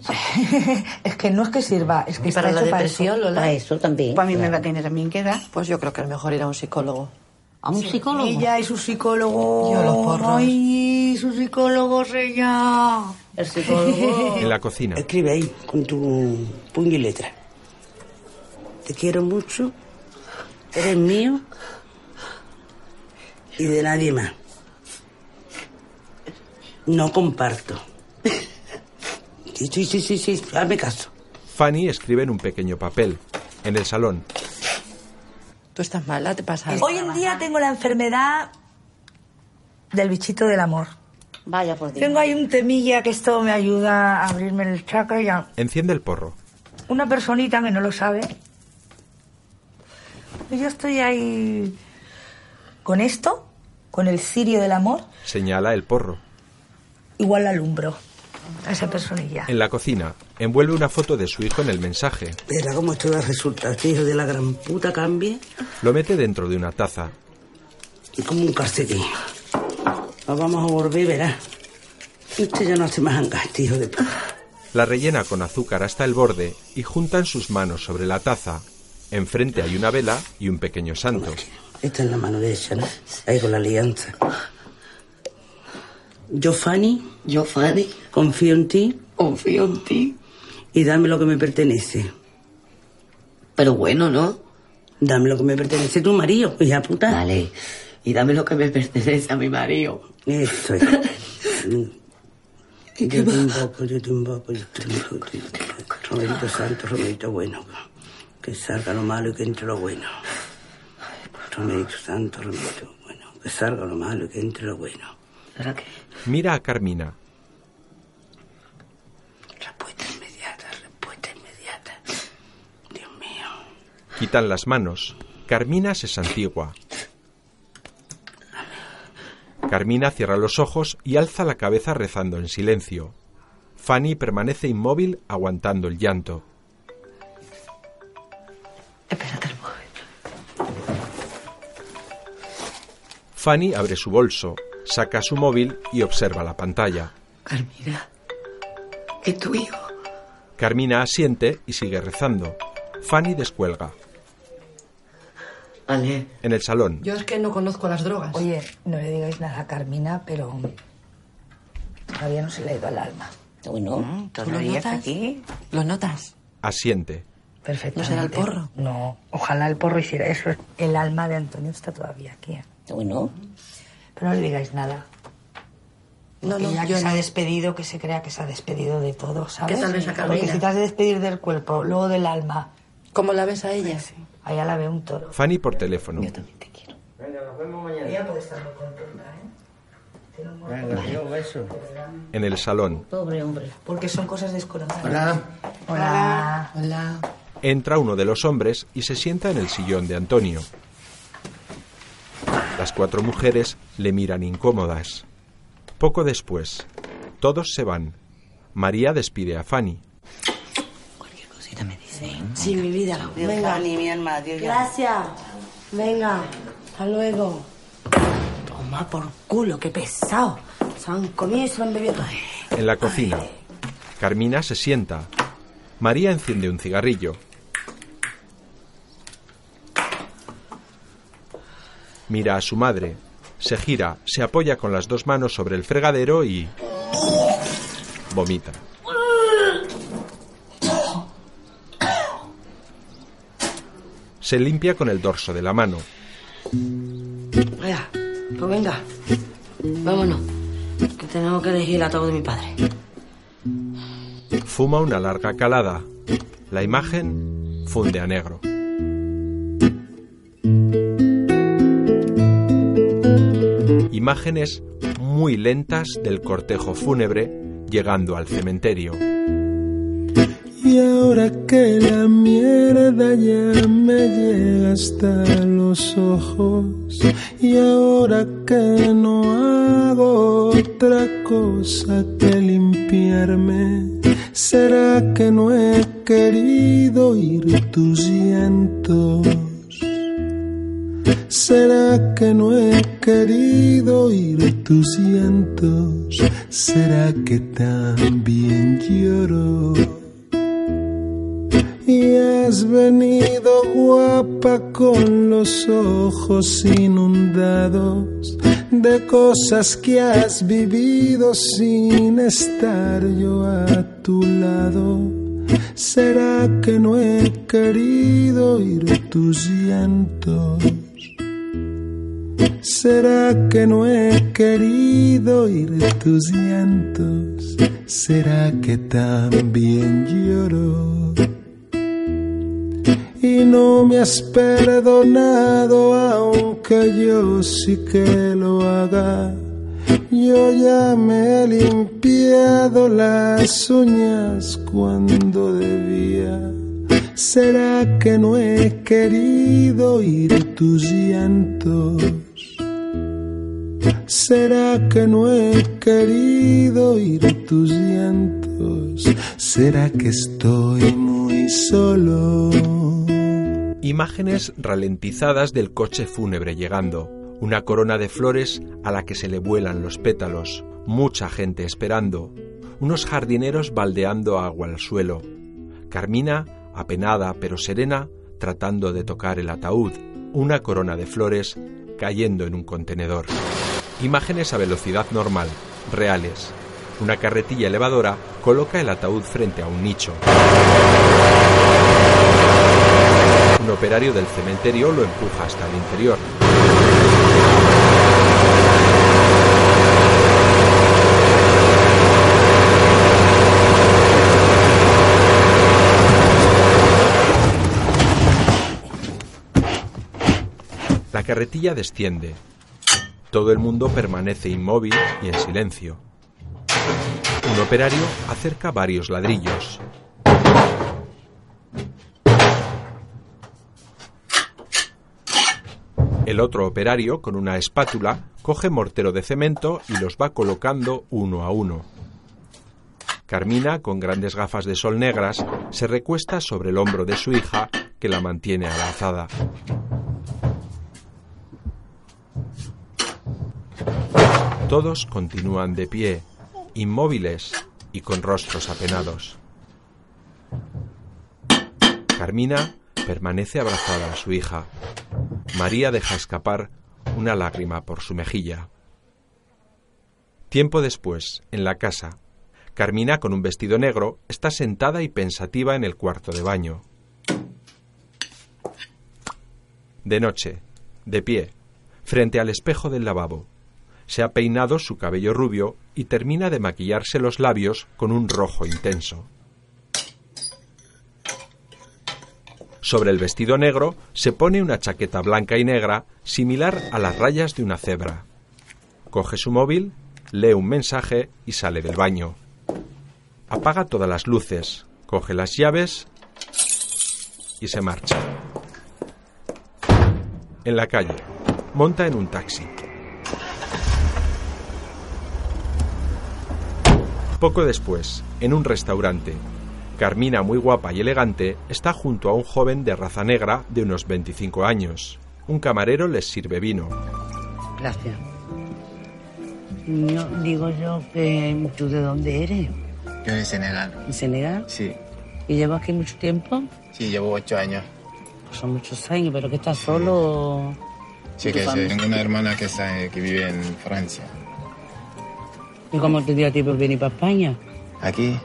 es que no es que sirva, es que ¿Y para está la hecho depresión, eso. Lola? Para eso también. Pues a mí me va a tener también que dar. Pues yo creo que es mejor ir a un psicólogo. ¿A un psicólogo? Ella y su psicólogo. Yo los porros. Ay, su psicólogo ella. El psicólogo. en la cocina, Escribe ahí con tu puño y letra. Te quiero mucho, eres mío y de nadie más. No comparto. Sí, sí, sí, sí, sí, hazme caso. Fanny escribe en un pequeño papel. En el salón, ¿Tú estás mala? ¿Te pasa algo? Hoy en día tengo la enfermedad del bichito del amor. Vaya por Dios. Tengo ahí un temilla que esto me ayuda a abrirme el chakra y a... enciende el porro. Una personita que no lo sabe. Yo estoy ahí con esto, con el cirio del amor, Señala el porro. igual la alumbro a esa personilla. En la cocina, envuelve una foto de su hijo en el mensaje. Verá cómo esto va a resultar. Este hijo de la gran puta cambie Lo mete dentro de una taza. y como un calcetín. Nos vamos a volver, verá. Este ya no hace más este hijo de puta. La rellena con azúcar hasta el borde y juntan sus manos sobre la taza. Enfrente hay una vela y un pequeño santo. Esta es la mano de ella, ¿no? Ahí con la alianza. Yo, Fanny. Yo, Fanny. Confío en ti. Confío en ti. Y dame lo que me pertenece. Pero bueno, ¿no? Dame lo que me pertenece a tu marido, hija puta. Vale. Y dame lo que me pertenece a mi marido. Eso es. yo te invoco, yo te invoco, yo te invoco. yo te invoco. Romerito santo, Romerito bueno. Que salga lo malo y que entre lo bueno. Romerito santo, Romerito bueno. Que salga lo malo y que entre lo bueno. ¿Ahora qué? Mira a Carmina. Respuesta inmediata, respuesta inmediata. Dios mío. Quitan las manos. Carmina se santigua. Carmina cierra los ojos y alza la cabeza rezando en silencio. Fanny permanece inmóvil aguantando el llanto. Fanny abre su bolso, saca su móvil y observa la pantalla. Carmina. Es tu hijo. Carmina asiente y sigue rezando. Fanny descuelga. Vale. En el salón, Yo es que no conozco las drogas. Oye, no le digáis nada a Carmina, pero todavía no se le ha ido al alma. Bueno, ¿Tú lo notas? ¿Lo notas? asiente. Perfectamente. ¿No será el porro? No, ojalá el porro hiciera eso. El alma de Antonio está todavía aquí. ¿eh? Bueno. Pero no le digáis nada. No, Porque no, ya yo que se ha despedido, que se crea que se ha despedido de todo, ¿sabes? ¿Qué tal ves a Porque Carmina? si te has de despedir del cuerpo, luego del alma, ¿Cómo la ves a ella? allá la ve un toro. Fanny por teléfono. Ella puede estar muy contenta, ¿eh? Tiene un buen Venga, un beso. En el salón, Pobre hombre. Porque son cosas desconocidas. Hola. Hola. Hola. Entra uno de los hombres y se sienta en el sillón de Antonio. Las cuatro mujeres le miran incómodas. Poco después, todos se van. María despide a Fanny. cosita me dicen. Sí, mi vida. Dios, Venga. Fanny, mi alma, Dios. Gracias. Venga. Hasta luego. Toma por culo, qué pesado. Se han comido y se lo han bebido todo. En la cocina, Carmina se sienta. María enciende un cigarrillo. Mira a su madre. Se gira, se apoya con las dos manos sobre el fregadero y... vomita. Se limpia con el dorso de la mano. Venga, pues venga. Vámonos. Que tenemos que elegir el ataúd de mi padre. Fuma una larga calada. La imagen funde a negro. Imágenes muy lentas del cortejo fúnebre llegando al cementerio. Y ahora que la mierda ya me llega hasta los ojos, y ahora que no hago otra cosa que limpiarme, ¿será que no he querido oír tus llantos? ¿Será que no he querido oír tus llantos? ¿Será que también lloro? Y has venido guapa con los ojos inundados de cosas que has vivido sin estar yo a tu lado. ¿Será que no he querido oír tus llantos? ¿Será que no he querido oír tus llantos? ¿Será que también lloro? Y no me has perdonado aunque yo sí que lo haga. Yo ya me he limpiado las uñas cuando debía. ¿Será que no he querido oír tus llantos? ¿Será que no he querido oír tus llantos? ¿Será que estoy muy solo? Imágenes ralentizadas del coche fúnebre llegando. Una corona de flores a la que se le vuelan los pétalos. Mucha gente esperando. Unos jardineros baldeando agua al suelo. Carmina, apenada pero serena, tratando de tocar el ataúd. Una corona de flores cayendo en un contenedor. Imágenes a velocidad normal, reales. Una carretilla elevadora coloca el ataúd frente a un nicho. Un operario del cementerio lo empuja hasta el interior. La carretilla desciende. Todo el mundo permanece inmóvil y en silencio. Un operario acerca varios ladrillos. El otro operario, con una espátula, coge mortero de cemento y los va colocando uno a uno. Carmina, con grandes gafas de sol negras, se recuesta sobre el hombro de su hija, que la mantiene abrazada. Todos continúan de pie, inmóviles y con rostros apenados. Carmina permanece abrazada a su hija. María deja escapar una lágrima por su mejilla. Tiempo después, en la casa, Carmina, con un vestido negro, está sentada y pensativa en el cuarto de baño. De noche, de pie, frente al espejo del lavabo. Se ha peinado su cabello rubio y termina de maquillarse los labios con un rojo intenso. Sobre el vestido negro se pone una chaqueta blanca y negra similar a las rayas de una cebra. Coge su móvil, lee un mensaje y sale del baño. Apaga todas las luces, coge las llaves y se marcha. En la calle, monta en un taxi. Poco después, en un restaurante, Carmina, muy guapa y elegante, está junto a un joven de raza negra de unos 25 años. Un camarero les sirve vino. Gracias. No, digo yo que tú de dónde eres. Yo de Senegal. ¿De Senegal? Sí. ¿Y llevas aquí mucho tiempo? Sí, llevo ocho años. Pues son muchos años, pero que estás solo. Sí, ¿Y tu que sí. Tengo una hermana que, está, que vive en Francia. ¿Y cómo te dio a ti por venir para España? Aquí,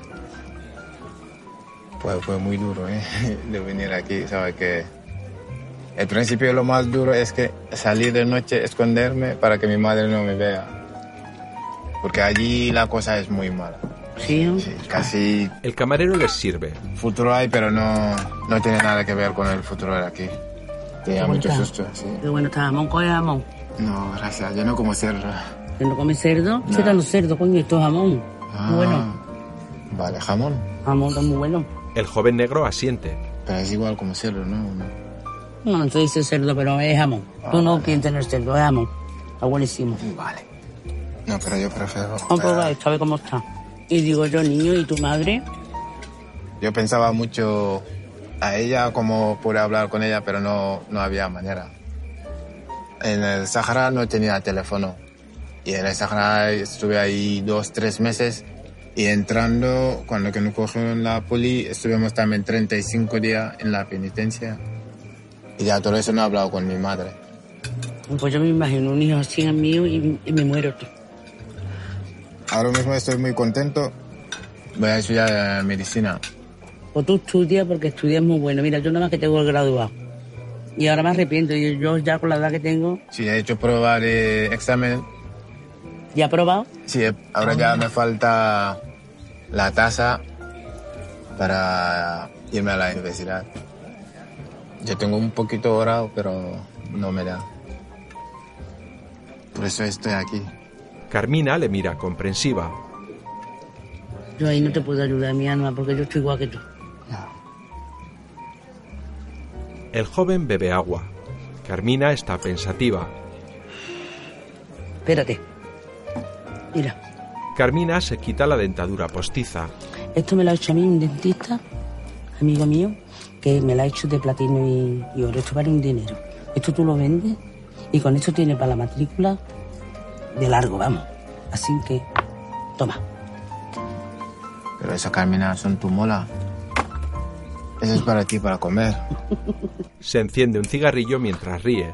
pues fue muy duro, ¿eh? De venir aquí, ¿sabes? Que el principio lo más duro es que salir de noche, esconderme para que mi madre no me vea. Porque allí la cosa es muy mala. Sí, casi El camarero les sirve. futuro hay, pero no, no tiene nada que ver con el futuro de aquí. Te da ¿Cómo mucho está? susto, sí. Qué bueno está jamón, coge jamón. No, gracias, yo no como cerdo. ¿Que no comes cerdo? No. Sí, dando cerdo, coño, esto es jamón. Ah, Muy bueno. Vale, jamón. Jamón está muy bueno. El joven negro asiente. Pero es igual como cerdo, ¿no? No, no se dice cerdo, pero es jamón. Tú no quieres tener cerdo, es jamón. Está buenísimo. Vale. No, pero yo prefiero... Vamos a probar esto, a ver cómo está. Y digo yo, niño, ¿y tu madre? Yo pensaba mucho a ella, como pude hablar con ella, pero no, no había manera. En el Sahara no tenía teléfono. Y en el Sahara estuve ahí dos, tres meses. Y entrando, cuando que nos cogieron la poli, estuvimos también 35 días en la penitencia. Y ya todo eso no he hablado con mi madre. Pues yo me imagino un hijo así mío y, y me muero tú. Ahora mismo estoy muy contento. Voy a estudiar eh, medicina. O tú estudias porque estudias muy bueno. Mira, yo nada más que tengo el graduado. Y ahora me arrepiento. Yo, yo ya con la edad que tengo, Sí, he hecho prueba de examen. ¿Ya probado? Sí, ahora ya me falta la tasa para irme a la universidad. Yo tengo un poquito ahorrado, pero no me da. Por eso estoy aquí. Carmina le mira comprensiva. Yo ahí no te puedo ayudar, mi alma, porque yo estoy igual que tú. El joven bebe agua. Carmina está pensativa. Espérate. Mira, Carmina se quita la dentadura postiza. esto me lo ha hecho a mí un dentista, amigo mío, que me lo ha hecho de platino y, y oro. Esto vale un dinero. Esto tú lo vendes y con esto tienes para la matrícula de largo, vamos. Así que, toma. Pero esa Carmina son tu mola. Eso es para ti, para comer. Se enciende un cigarrillo mientras ríe.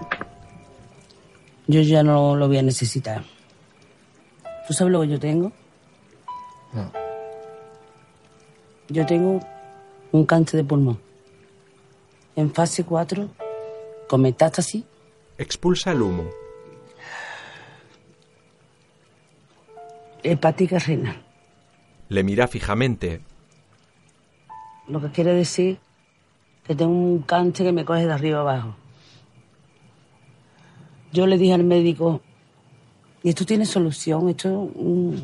Yo ya no lo voy a necesitar. ¿Tú sabes lo que yo tengo? No. Yo tengo un cáncer de pulmón. En fase 4, con metástasis, Expulsa el humo. hepática renal. Le mira fijamente. Lo que quiere decir que tengo un cáncer que me coge de arriba abajo. Yo le dije al médico, ¿y esto tiene solución? Esto... mm?".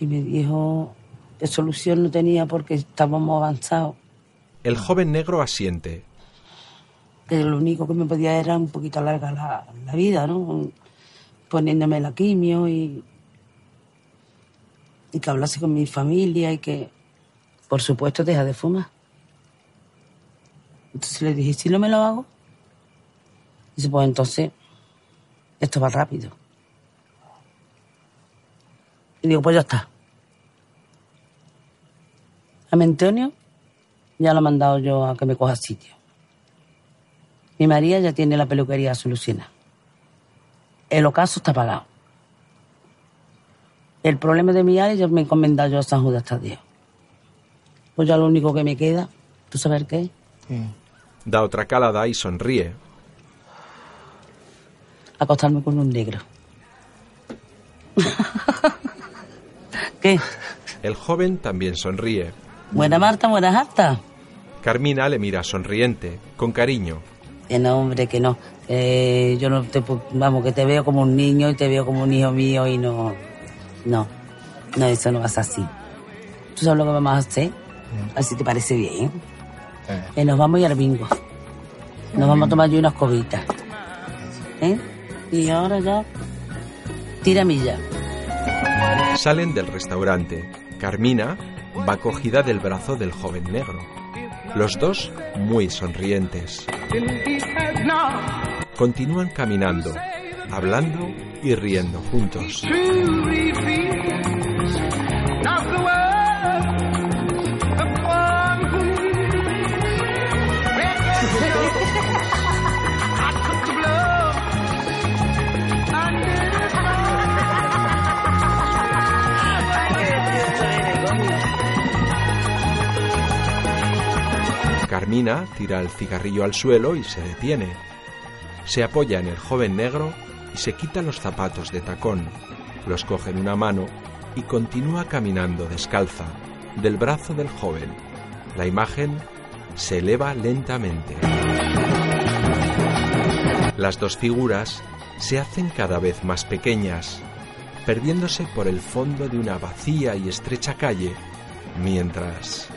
Y me dijo que solución no tenía porque estábamos avanzados. El joven negro asiente. que lo único que me podía era un poquito alargar la, la vida, ¿no? Poniéndome la quimio y, y que hablase con mi familia y que, por supuesto, deja de fumar. Entonces le dije, ¿si no me lo hago? Dice, pues entonces, esto va rápido. Y digo, pues ya está. A mi Antonio ya lo he mandado yo a que me coja sitio. Mi María ya tiene la peluquería solucionada. El ocaso está pagado. El problema de mi área ya me he encomendado yo a San Judas Tadeo. Pues ya lo único que me queda, ¿tú sabes qué? Da otra calada y sonríe. Acostarme con un negro. ¿Qué? El joven también sonríe. Buena Marta, buena harta. Carmina le mira sonriente, con cariño. Que no, hombre, que no. Eh, yo no te, vamos, que te veo como un niño y te veo como un hijo mío y no, no, no, eso no va a ser así. ¿Tú sabes lo que vamos a hacer? Así te parece bien. Eh, nos vamos a ir al bingo. Nos vamos a tomar yo unas cobitas. ¿Eh? Y ahora ya, tira milla. Salen del restaurante. Carmina va cogida del brazo del joven negro. Los dos muy sonrientes. Continúan caminando, hablando y riendo juntos. Carmina tira el cigarrillo al suelo y se detiene. Se apoya en el joven negro y se quita los zapatos de tacón, los coge en una mano y continúa caminando descalza del brazo del joven. La imagen se eleva lentamente. Las dos figuras se hacen cada vez más pequeñas, perdiéndose por el fondo de una vacía y estrecha calle, mientras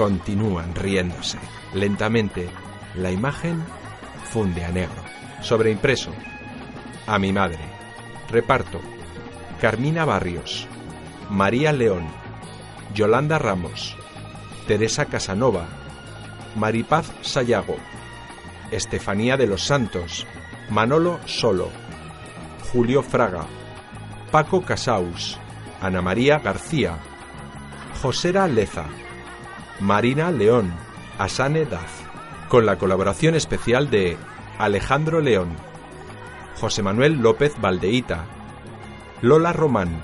continúan riéndose. Lentamente, la imagen funde a negro. Sobreimpreso. A mi madre. Reparto. Carmina Barrios. María León. Yolanda Ramos. Teresa Casanova. Maripaz Sayago. Estefanía de los Santos. Manolo Solo. Julio Fraga. Paco Casaus. Ana María García. Josera Leza. Marina León, Asane Daz, con la colaboración especial de Alejandro León, José Manuel López Valdeíta, Lola Román,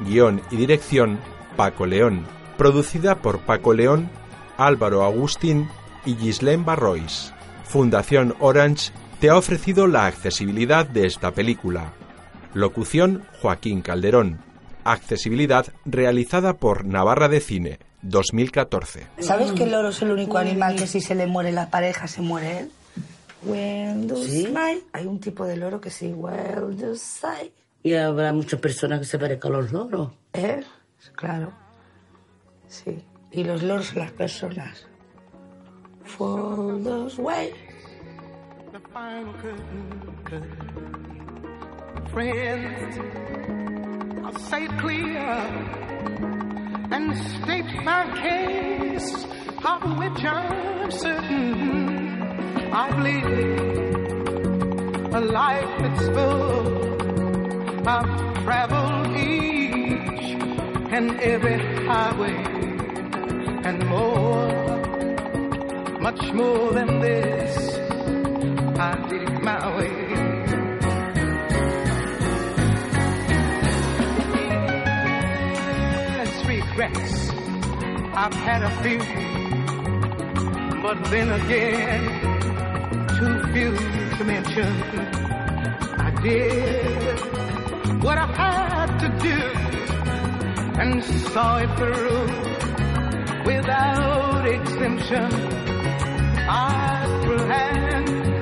guion y dirección Paco León, producida por Paco León, Álvaro Agustín y Gislaine Barrois. Fundación Orange te ha ofrecido la accesibilidad de esta película. Locución Joaquín Calderón. Accesibilidad realizada por Navarra de Cine. 2014. ¿Sabes que el loro es el único animal que si se le muere la pareja se muere él? When do ¿Sí? smile. Hay un tipo de loro que sí, well do sigh. Y habrá muchas personas que se parezcan a los loros. ¿Eh? Claro. Sí. Y los loros son las personas. For those way. Friends, I'll say it clear and state my case, of which I'm certain I've lived a life that's full. I've traveled each and every highway and more, much more than this. I did my way. Regrets. I've had a few, but then again, too few to mention. I did what I had to do and saw it through without exemption. I planned